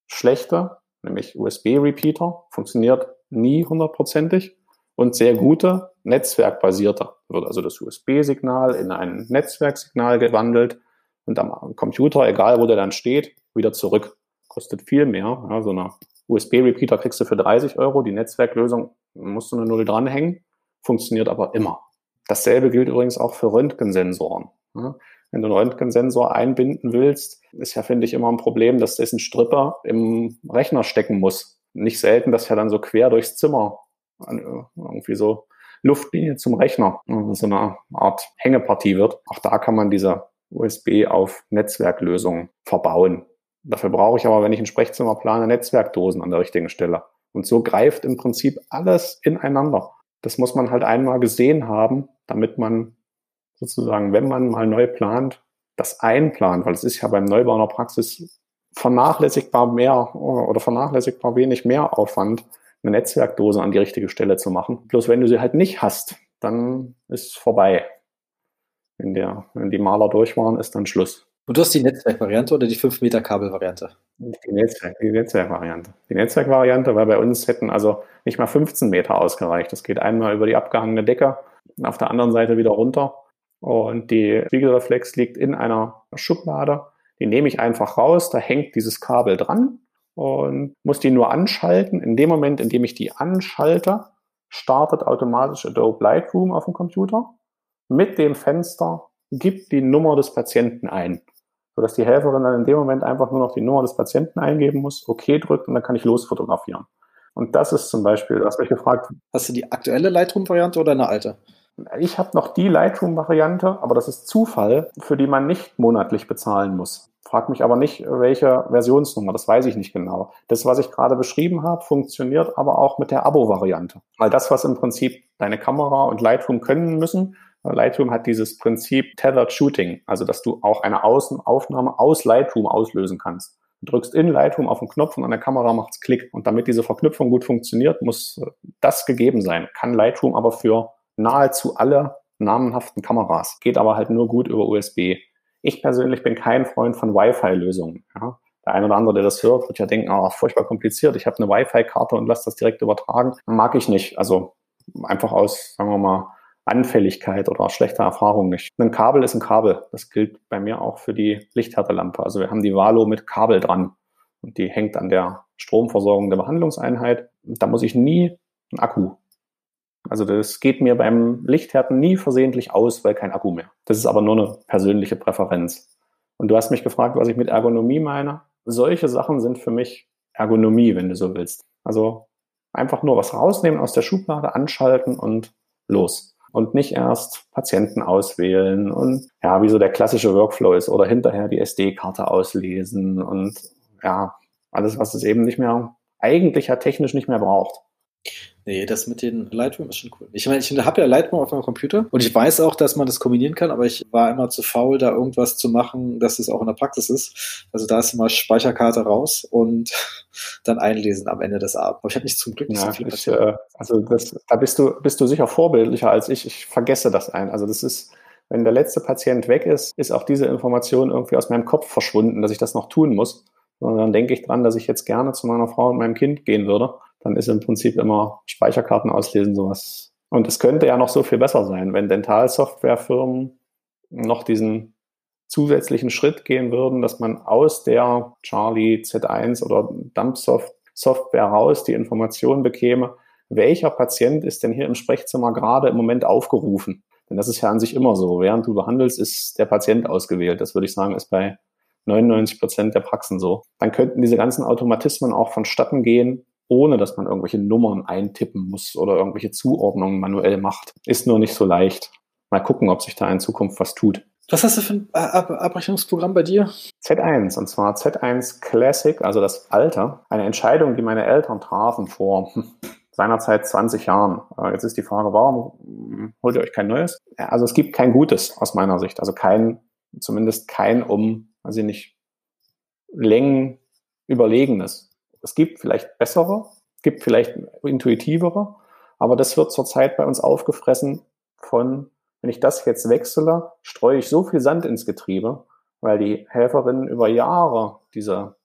schlechte, nämlich USB-Repeater, funktioniert nie hundertprozentig und sehr gute netzwerkbasierte. Wird also das USB-Signal in ein Netzwerksignal gewandelt und am Computer, egal wo der dann steht, wieder zurück. Kostet viel mehr. Ja, so eine USB-Repeater kriegst du für 30 Euro. Die Netzwerklösung musst du eine Null dranhängen, funktioniert aber immer. Dasselbe gilt übrigens auch für Röntgensensoren. Ja, wenn du einen Röntgensensor einbinden willst, ist ja, finde ich, immer ein Problem, dass dessen Stripper im Rechner stecken muss. Nicht selten, dass ja dann so quer durchs Zimmer irgendwie so Luftlinie zum Rechner, so eine Art Hängepartie wird. Auch da kann man diese USB auf Netzwerklösungen verbauen. Dafür brauche ich aber, wenn ich ein Sprechzimmer plane, Netzwerkdosen an der richtigen Stelle. Und so greift im Prinzip alles ineinander. Das muss man halt einmal gesehen haben, damit man sozusagen, wenn man mal neu plant, das einplant, weil es ist ja beim Neubau einer Praxis vernachlässigbar mehr oder vernachlässigbar wenig mehr Aufwand, eine Netzwerkdose an die richtige Stelle zu machen. Bloß wenn du sie halt nicht hast, dann ist vorbei. Wenn, der, wenn die Maler durch waren, ist dann Schluss. Und du hast die Netzwerkvariante oder die 5-Meter-Kabel-Variante? Die, Netzwerk, die Netzwerkvariante. Die Netzwerkvariante, weil bei uns hätten also nicht mal 15 Meter ausgereicht. Das geht einmal über die abgehangene Decke, auf der anderen Seite wieder runter. Und die Spiegelreflex liegt in einer Schublade. Die nehme ich einfach raus, da hängt dieses Kabel dran und muss die nur anschalten. In dem Moment, in dem ich die anschalte, startet automatisch Adobe Lightroom auf dem Computer. Mit dem Fenster gibt die Nummer des Patienten ein, sodass die Helferin dann in dem Moment einfach nur noch die Nummer des Patienten eingeben muss, OK drückt und dann kann ich losfotografieren. Und das ist zum Beispiel, du hast mich gefragt. Hast du die aktuelle Lightroom-Variante oder eine alte? Ich habe noch die Lightroom-Variante, aber das ist Zufall, für die man nicht monatlich bezahlen muss. Frag mich aber nicht, welche Versionsnummer, das weiß ich nicht genau. Das, was ich gerade beschrieben habe, funktioniert aber auch mit der Abo-Variante. Weil das, was im Prinzip deine Kamera und Lightroom können müssen, Lightroom hat dieses Prinzip Tethered Shooting, also dass du auch eine Außenaufnahme aus Lightroom auslösen kannst. Du drückst in Lightroom auf den Knopf und an der Kamera macht's Klick. Und damit diese Verknüpfung gut funktioniert, muss das gegeben sein. Kann Lightroom aber für nahezu alle namenhaften Kameras. Geht aber halt nur gut über USB. Ich persönlich bin kein Freund von Wi-Fi-Lösungen. Ja. Der eine oder andere, der das hört, wird ja denken, ah, furchtbar kompliziert. Ich habe eine Wi-Fi-Karte und lasse das direkt übertragen. Mag ich nicht. Also einfach aus, sagen wir mal, Anfälligkeit oder schlechter Erfahrung nicht. Ein Kabel ist ein Kabel. Das gilt bei mir auch für die Lichthärtelampe. Also wir haben die Valo mit Kabel dran und die hängt an der Stromversorgung der Behandlungseinheit. Da muss ich nie einen Akku also das geht mir beim Lichthärten nie versehentlich aus, weil kein Akku mehr. Das ist aber nur eine persönliche Präferenz. Und du hast mich gefragt, was ich mit Ergonomie meine. Solche Sachen sind für mich Ergonomie, wenn du so willst. Also einfach nur was rausnehmen aus der Schublade, anschalten und los. Und nicht erst Patienten auswählen und ja, wie so der klassische Workflow ist oder hinterher die SD-Karte auslesen und ja, alles, was es eben nicht mehr, eigentlich ja technisch nicht mehr braucht. Nee, das mit den Lightroom ist schon cool. Ich meine, ich habe ja Lightroom auf meinem Computer und ich weiß auch, dass man das kombinieren kann, aber ich war immer zu faul, da irgendwas zu machen, dass es auch in der Praxis ist. Also da ist immer Speicherkarte raus und dann einlesen am Ende des Abends. Aber ich habe nicht zum Glück nicht ja, so viel ich, äh, Also das, da bist du, bist du sicher vorbildlicher als ich. Ich vergesse das ein. Also das ist, wenn der letzte Patient weg ist, ist auch diese Information irgendwie aus meinem Kopf verschwunden, dass ich das noch tun muss. Und dann denke ich dran, dass ich jetzt gerne zu meiner Frau und meinem Kind gehen würde dann ist im Prinzip immer Speicherkarten auslesen sowas Und es könnte ja noch so viel besser sein, wenn Dentalsoftwarefirmen noch diesen zusätzlichen Schritt gehen würden, dass man aus der Charlie Z1 oder Dumpsoft Software raus die Information bekäme, welcher Patient ist denn hier im Sprechzimmer gerade im Moment aufgerufen. Denn das ist ja an sich immer so. Während du behandelst, ist der Patient ausgewählt. Das würde ich sagen, ist bei 99 Prozent der Praxen so. Dann könnten diese ganzen Automatismen auch vonstatten gehen, ohne dass man irgendwelche Nummern eintippen muss oder irgendwelche Zuordnungen manuell macht. Ist nur nicht so leicht. Mal gucken, ob sich da in Zukunft was tut. Was hast du für ein Ab Abrechnungsprogramm bei dir? Z1, und zwar Z1 Classic, also das Alter. Eine Entscheidung, die meine Eltern trafen vor hm, seinerzeit 20 Jahren. Äh, jetzt ist die Frage, warum hm, holt ihr euch kein neues? Also es gibt kein gutes aus meiner Sicht. Also kein, zumindest kein um, weiß ich nicht, Längen überlegenes. Es gibt vielleicht bessere, gibt vielleicht intuitivere, aber das wird zurzeit bei uns aufgefressen von wenn ich das jetzt wechsle, streue ich so viel Sand ins Getriebe, weil die Helferinnen über Jahre diese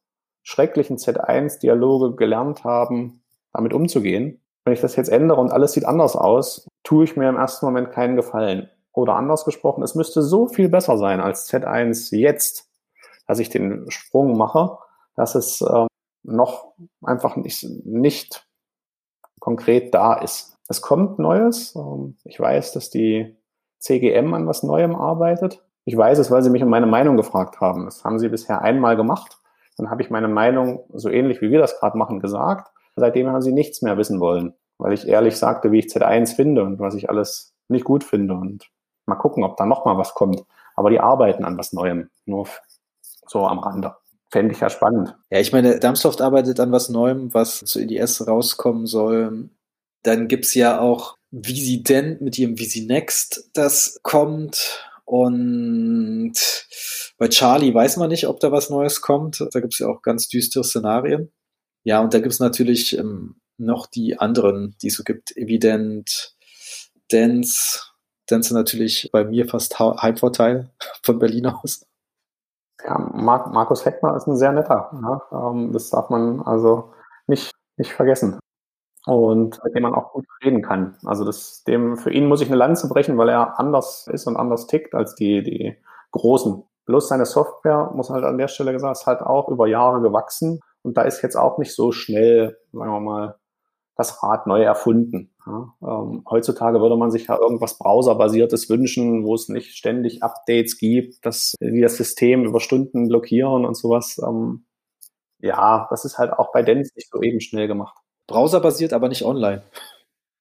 schrecklichen Z1-Dialoge gelernt haben, damit umzugehen. Wenn ich das jetzt ändere und alles sieht anders aus, tue ich mir im ersten Moment keinen Gefallen. Oder anders gesprochen, es müsste so viel besser sein als Z1 jetzt, dass ich den Sprung mache, dass es äh, noch einfach nicht, nicht konkret da ist. Es kommt Neues. Ähm, ich weiß, dass die CGM an was Neuem arbeitet. Ich weiß es, weil Sie mich um meine Meinung gefragt haben. Das haben Sie bisher einmal gemacht. Dann habe ich meine Meinung so ähnlich wie wir das gerade machen gesagt. Seitdem haben Sie nichts mehr wissen wollen, weil ich ehrlich sagte, wie ich Z1 finde und was ich alles nicht gut finde. Und mal gucken, ob da noch mal was kommt. Aber die arbeiten an was Neuem, nur so am Rande. Fände ich ja spannend. Ja, ich meine, Dumpsoft arbeitet an was Neuem, was zu EDS rauskommen soll. Dann gibt's ja auch Visident mit ihrem Visi Next, das kommt. Und bei Charlie weiß man nicht, ob da was Neues kommt. Da gibt's ja auch ganz düstere Szenarien. Ja, und da gibt's natürlich ähm, noch die anderen, die es so gibt. Evident, Dance. Dance natürlich bei mir fast Heimvorteil von Berlin aus. Ja, Mark, Markus Heckner ist ein sehr netter. Ne? Ähm, das darf man also nicht, nicht vergessen und mit dem man auch gut reden kann. Also das, dem, für ihn muss ich eine Lanze brechen, weil er anders ist und anders tickt als die, die Großen. Bloß seine Software, muss halt an der Stelle gesagt, ist halt auch über Jahre gewachsen und da ist jetzt auch nicht so schnell, sagen wir mal, das Rad neu erfunden. Ja, ähm, heutzutage würde man sich ja irgendwas browserbasiertes wünschen, wo es nicht ständig Updates gibt, dass die das System über Stunden blockieren und sowas. Ähm, ja, das ist halt auch bei Dennis nicht so eben schnell gemacht. Browserbasiert, aber nicht online.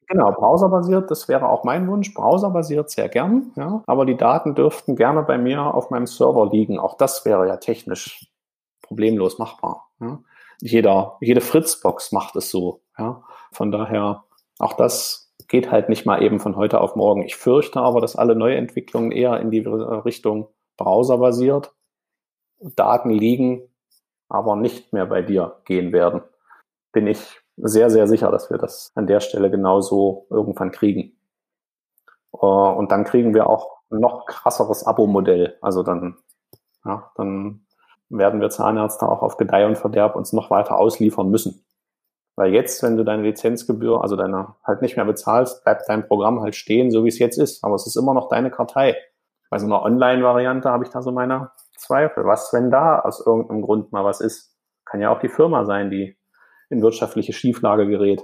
Genau, browserbasiert, das wäre auch mein Wunsch. Browserbasiert sehr gern, ja. Aber die Daten dürften gerne bei mir auf meinem Server liegen. Auch das wäre ja technisch problemlos machbar. Ja. Jeder, jede Fritzbox macht es so, ja. Von daher, auch das geht halt nicht mal eben von heute auf morgen. Ich fürchte aber, dass alle Neuentwicklungen eher in die Richtung browserbasiert, Daten liegen, aber nicht mehr bei dir gehen werden. Bin ich sehr, sehr sicher, dass wir das an der Stelle genauso irgendwann kriegen. Äh, und dann kriegen wir auch noch krasseres Abo-Modell. Also dann, ja, dann werden wir Zahnärzte auch auf Gedeih und Verderb uns noch weiter ausliefern müssen. Weil jetzt, wenn du deine Lizenzgebühr, also deine halt nicht mehr bezahlst, bleibt dein Programm halt stehen, so wie es jetzt ist. Aber es ist immer noch deine Kartei. Bei so einer Online-Variante habe ich da so meine Zweifel. Was, wenn da aus irgendeinem Grund mal was ist? Kann ja auch die Firma sein, die in wirtschaftliche Schieflage gerät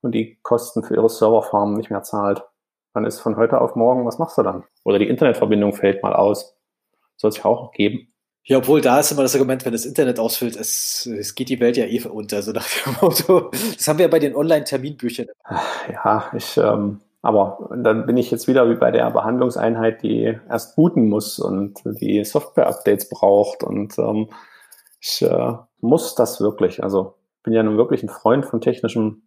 und die Kosten für ihre Serverfarmen nicht mehr zahlt, dann ist von heute auf morgen, was machst du dann? Oder die Internetverbindung fällt mal aus. Soll es ja auch geben. Ja, obwohl da ist immer das Argument, wenn das Internet ausfällt, es, es geht die Welt ja eh unter, so nach dem Motto. Das haben wir ja bei den Online-Terminbüchern. Ja, ich, ähm, aber dann bin ich jetzt wieder wie bei der Behandlungseinheit, die erst booten muss und die Software-Updates braucht und ähm, ich äh, muss das wirklich. Also bin ja nun wirklich ein Freund von technischem,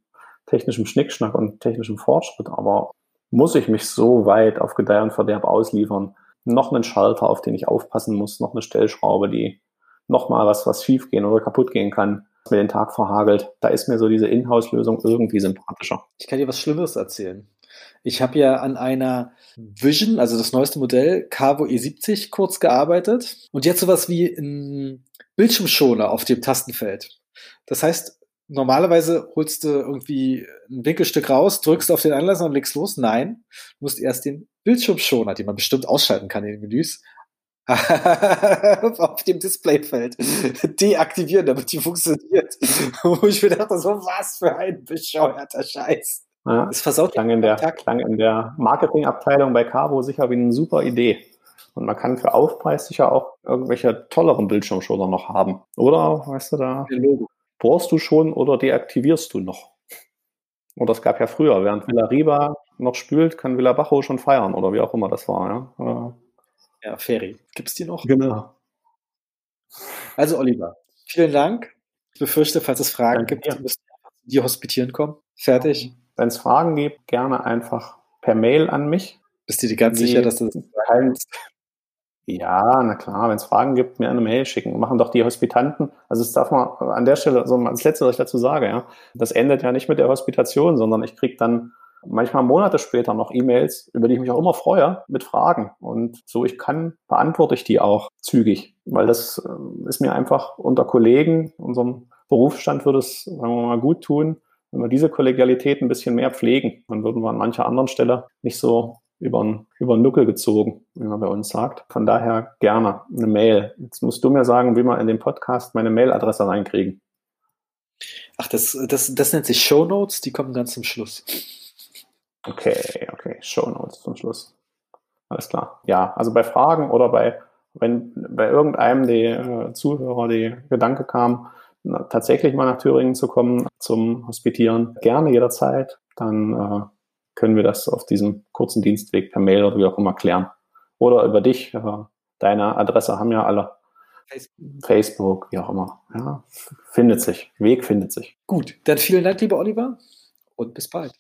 technischem Schnickschnack und technischem Fortschritt, aber muss ich mich so weit auf Gedeih und Verderb ausliefern? Noch einen Schalter, auf den ich aufpassen muss, noch eine Stellschraube, die noch mal was, was schief gehen oder kaputt gehen kann, was mir den Tag verhagelt. Da ist mir so diese Inhouse-Lösung irgendwie sympathischer. Ich kann dir was Schlimmes erzählen. Ich habe ja an einer Vision, also das neueste Modell, Cavo E70 kurz gearbeitet und jetzt sowas wie ein Bildschirmschoner auf dem Tastenfeld. Das heißt, normalerweise holst du irgendwie ein Winkelstück raus, drückst auf den Anlass und legst los. Nein, du musst erst den Bildschirmschoner, den man bestimmt ausschalten kann in den Menüs, auf dem Displayfeld deaktivieren, damit die funktioniert. Wo ich mir dachte, so was für ein bescheuerter Scheiß. Ja, das versaut klang in, der, klang in der Marketingabteilung bei Cabo sicher wie eine super Idee. Und man kann für Aufpreis sicher auch irgendwelche tolleren Bildschirmschoner noch haben. Oder, weißt du, da bohrst du schon oder deaktivierst du noch. Oder es gab ja früher, während Villa Riba noch spült, kann Villa Bajo schon feiern oder wie auch immer das war. Ja, ja Ferry. Gibt es die noch? Genau. Also Oliver, vielen Dank. Ich befürchte, falls es Fragen Danke gibt, müssen wir die hospitieren kommen. Fertig. Wenn es Fragen gibt, gerne einfach per Mail an mich. Bist du dir ganz die sicher, dass du das kein, ja, na klar, wenn es Fragen gibt, mir eine Mail schicken. Machen doch die Hospitanten. Also das darf man an der Stelle, so als letzte, was ich dazu sage, ja, das endet ja nicht mit der Hospitation, sondern ich kriege dann manchmal Monate später noch E-Mails, über die ich mich auch immer freue, mit Fragen. Und so ich kann, beantworte ich die auch zügig, weil das äh, ist mir einfach unter Kollegen, unserem Berufsstand würde es, sagen wir mal, gut tun, wenn wir diese Kollegialität ein bisschen mehr pflegen. Dann würden wir an mancher anderen Stelle nicht so über über Nuckel gezogen, wie man bei uns sagt. Von daher gerne eine Mail. Jetzt musst du mir sagen, wie wir in den Podcast meine Mailadresse reinkriegen. Ach, das, das, das nennt sich Show Notes, die kommen ganz zum Schluss. Okay, okay, Show Notes zum Schluss. Alles klar. Ja, also bei Fragen oder bei, wenn bei irgendeinem der äh, Zuhörer die Gedanke kam, na, tatsächlich mal nach Thüringen zu kommen zum Hospitieren, gerne jederzeit, dann äh, können wir das auf diesem kurzen Dienstweg per Mail oder wie auch immer klären. Oder über dich. Deine Adresse haben ja alle. Facebook, Facebook wie auch immer. Ja, findet sich. Weg findet sich. Gut, dann vielen Dank, lieber Oliver, und bis bald.